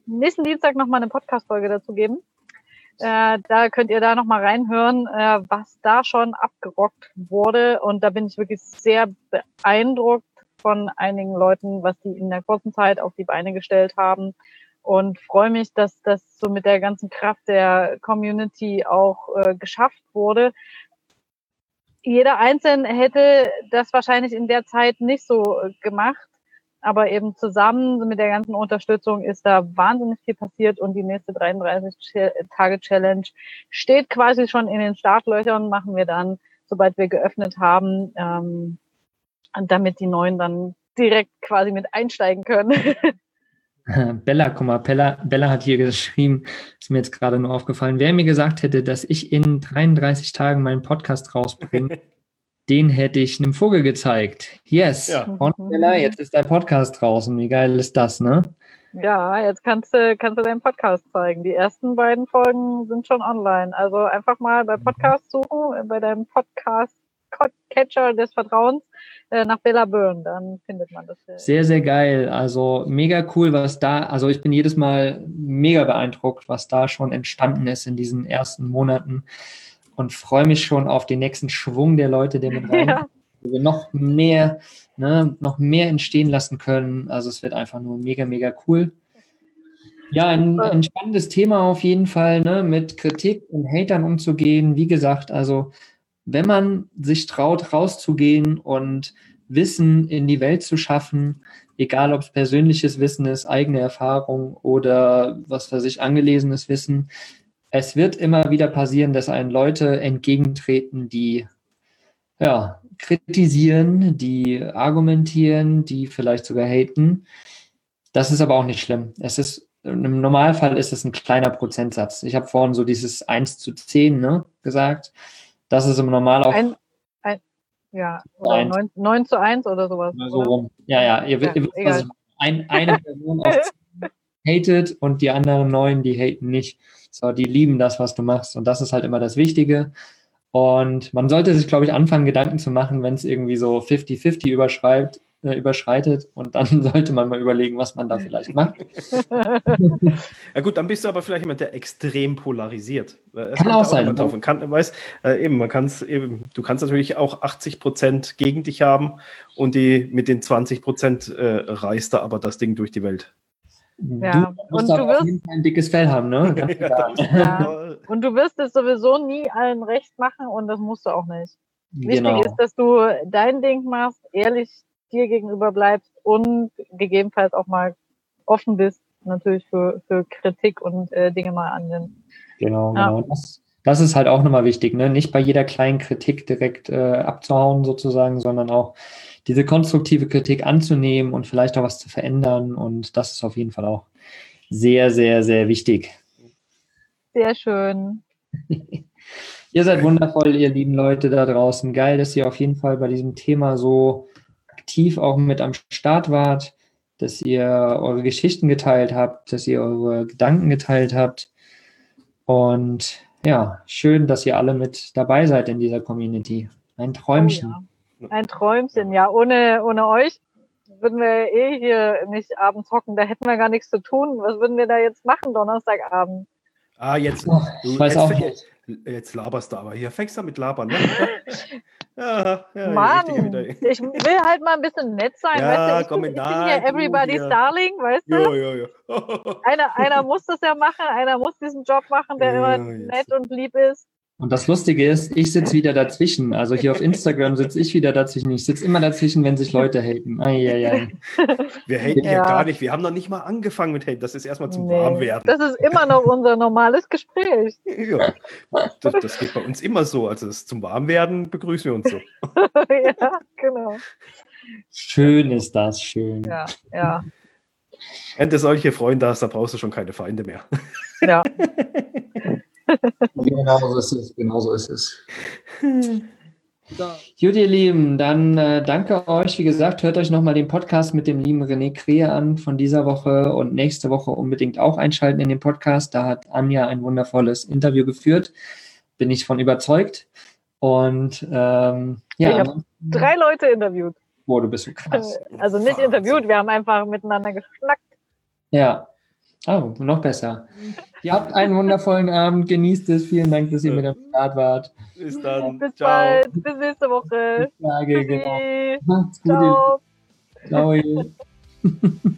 nächsten Dienstag nochmal eine Podcast-Folge dazu geben. Äh, da könnt ihr da nochmal reinhören, äh, was da schon abgerockt wurde. Und da bin ich wirklich sehr beeindruckt von einigen Leuten, was die in der kurzen Zeit auf die Beine gestellt haben. Und freue mich, dass das so mit der ganzen Kraft der Community auch äh, geschafft wurde jeder Einzelne hätte das wahrscheinlich in der Zeit nicht so äh, gemacht. Aber eben zusammen mit der ganzen Unterstützung ist da wahnsinnig viel passiert und die nächste 33-Tage-Challenge steht quasi schon in den Startlöchern, machen wir dann, sobald wir geöffnet haben, ähm, damit die Neuen dann direkt quasi mit einsteigen können. Bella, guck mal, Bella, Bella hat hier geschrieben, ist mir jetzt gerade nur aufgefallen, wer mir gesagt hätte, dass ich in 33 Tagen meinen Podcast rausbringe, den hätte ich einem Vogel gezeigt. Yes. Ja. Und Bella, jetzt ist dein Podcast draußen. Wie geil ist das, ne? Ja, jetzt kannst du, kannst du deinen Podcast zeigen. Die ersten beiden Folgen sind schon online. Also einfach mal bei Podcast suchen, bei deinem Podcast Catcher des Vertrauens äh, nach Bella Byrne, dann findet man das. Sehr, sehr geil. Also mega cool, was da, also ich bin jedes Mal mega beeindruckt, was da schon entstanden ist in diesen ersten Monaten und freue mich schon auf den nächsten Schwung der Leute, der mit rein, ja. wo wir noch mehr, ne, noch mehr entstehen lassen können. Also es wird einfach nur mega, mega cool. Ja, ein, ein spannendes Thema auf jeden Fall, ne, mit Kritik und Hatern umzugehen. Wie gesagt, also wenn man sich traut, rauszugehen und Wissen in die Welt zu schaffen, egal ob es persönliches Wissen ist, eigene Erfahrung oder was für sich angelesenes Wissen, es wird immer wieder passieren, dass einen Leute entgegentreten, die ja, kritisieren, die argumentieren, die vielleicht sogar haten. Das ist aber auch nicht schlimm. Es ist, im Normalfall ist es ein kleiner Prozentsatz. Ich habe vorhin so dieses 1 zu 10 ne, gesagt. Das ist im Normal auch. Ein, ein, ja, oder 9, 9, zu 1 oder sowas. So rum. Ja, ja, ihr, ja, ihr wisst, was ein, eine Person aus hatet und die anderen neun, die haten nicht. So, die lieben das, was du machst. Und das ist halt immer das Wichtige. Und man sollte sich, glaube ich, anfangen, Gedanken zu machen, wenn es irgendwie so 50-50 überschreibt, äh, überschreitet. Und dann sollte man mal überlegen, was man da vielleicht macht. ja gut, dann bist du aber vielleicht jemand, der extrem polarisiert. Das kann auch sein. Ne? Kann, weiß, äh, eben, man kann's eben, du kannst natürlich auch 80 Prozent gegen dich haben und die mit den 20 Prozent äh, reißt da aber das Ding durch die Welt. Ja. Du musst und du wirst ein dickes Fell haben, ne? ja. Und du wirst es sowieso nie allen recht machen und das musst du auch nicht. Genau. Wichtig ist, dass du dein Ding machst, ehrlich dir gegenüber bleibst und gegebenenfalls auch mal offen bist natürlich für, für Kritik und äh, Dinge mal annimmt. Genau, ja. genau. Das, das ist halt auch nochmal wichtig, ne? Nicht bei jeder kleinen Kritik direkt äh, abzuhauen sozusagen, sondern auch diese konstruktive Kritik anzunehmen und vielleicht auch was zu verändern. Und das ist auf jeden Fall auch sehr, sehr, sehr wichtig. Sehr schön. ihr seid wundervoll, ihr lieben Leute da draußen. Geil, dass ihr auf jeden Fall bei diesem Thema so aktiv auch mit am Start wart, dass ihr eure Geschichten geteilt habt, dass ihr eure Gedanken geteilt habt. Und ja, schön, dass ihr alle mit dabei seid in dieser Community. Ein Träumchen. Oh ja. Ein Träumchen, ja. Ohne, ohne euch würden wir eh hier nicht abends hocken. Da hätten wir gar nichts zu tun. Was würden wir da jetzt machen, Donnerstagabend? Ah, jetzt, oh, ich weiß jetzt, auch jetzt, jetzt laberst du aber. Hier fängst du mit labern, ne? ja, ja, Mann, ich will halt mal ein bisschen nett sein, ja, weißt du? Ich, komm, bin, ich bin hier everybody's ja. darling, weißt du? Ja, ja, ja. einer, einer muss das ja machen, einer muss diesen Job machen, der immer nett und lieb ist. Und das Lustige ist, ich sitze wieder dazwischen. Also hier auf Instagram sitze ich wieder dazwischen. Ich sitze immer dazwischen, wenn sich Leute haten. Eieiei. Wir haten ja. Ja. gar nicht. Wir haben noch nicht mal angefangen mit Haten. Das ist erstmal zum Nee, Warmwerden. Das ist immer noch unser normales Gespräch. Ja, das, das geht bei uns immer so. Also zum Warmwerden begrüßen wir uns so. ja, genau. Schön ist das, schön. Ja, ja, Wenn du solche Freunde hast, da brauchst du schon keine Feinde mehr. ja. Genau so ist es. Genau so ist es. Gut, ihr Lieben, dann äh, danke euch. Wie gesagt, hört euch nochmal den Podcast mit dem lieben René Krehe an von dieser Woche und nächste Woche unbedingt auch einschalten in den Podcast. Da hat Anja ein wundervolles Interview geführt. Bin ich von überzeugt. Und ähm, ja, Ich hab Drei Leute interviewt. boah, du bist so krass. Also nicht interviewt, wir haben einfach miteinander geschnackt. Ja. Oh, noch besser. Ihr habt einen wundervollen Abend, genießt es. Vielen Dank, dass ihr mit am Start wart. Bis dann. Bis Ciao. bald, bis nächste Woche. Tage, genau. Macht's gut. Ciao. Ciao.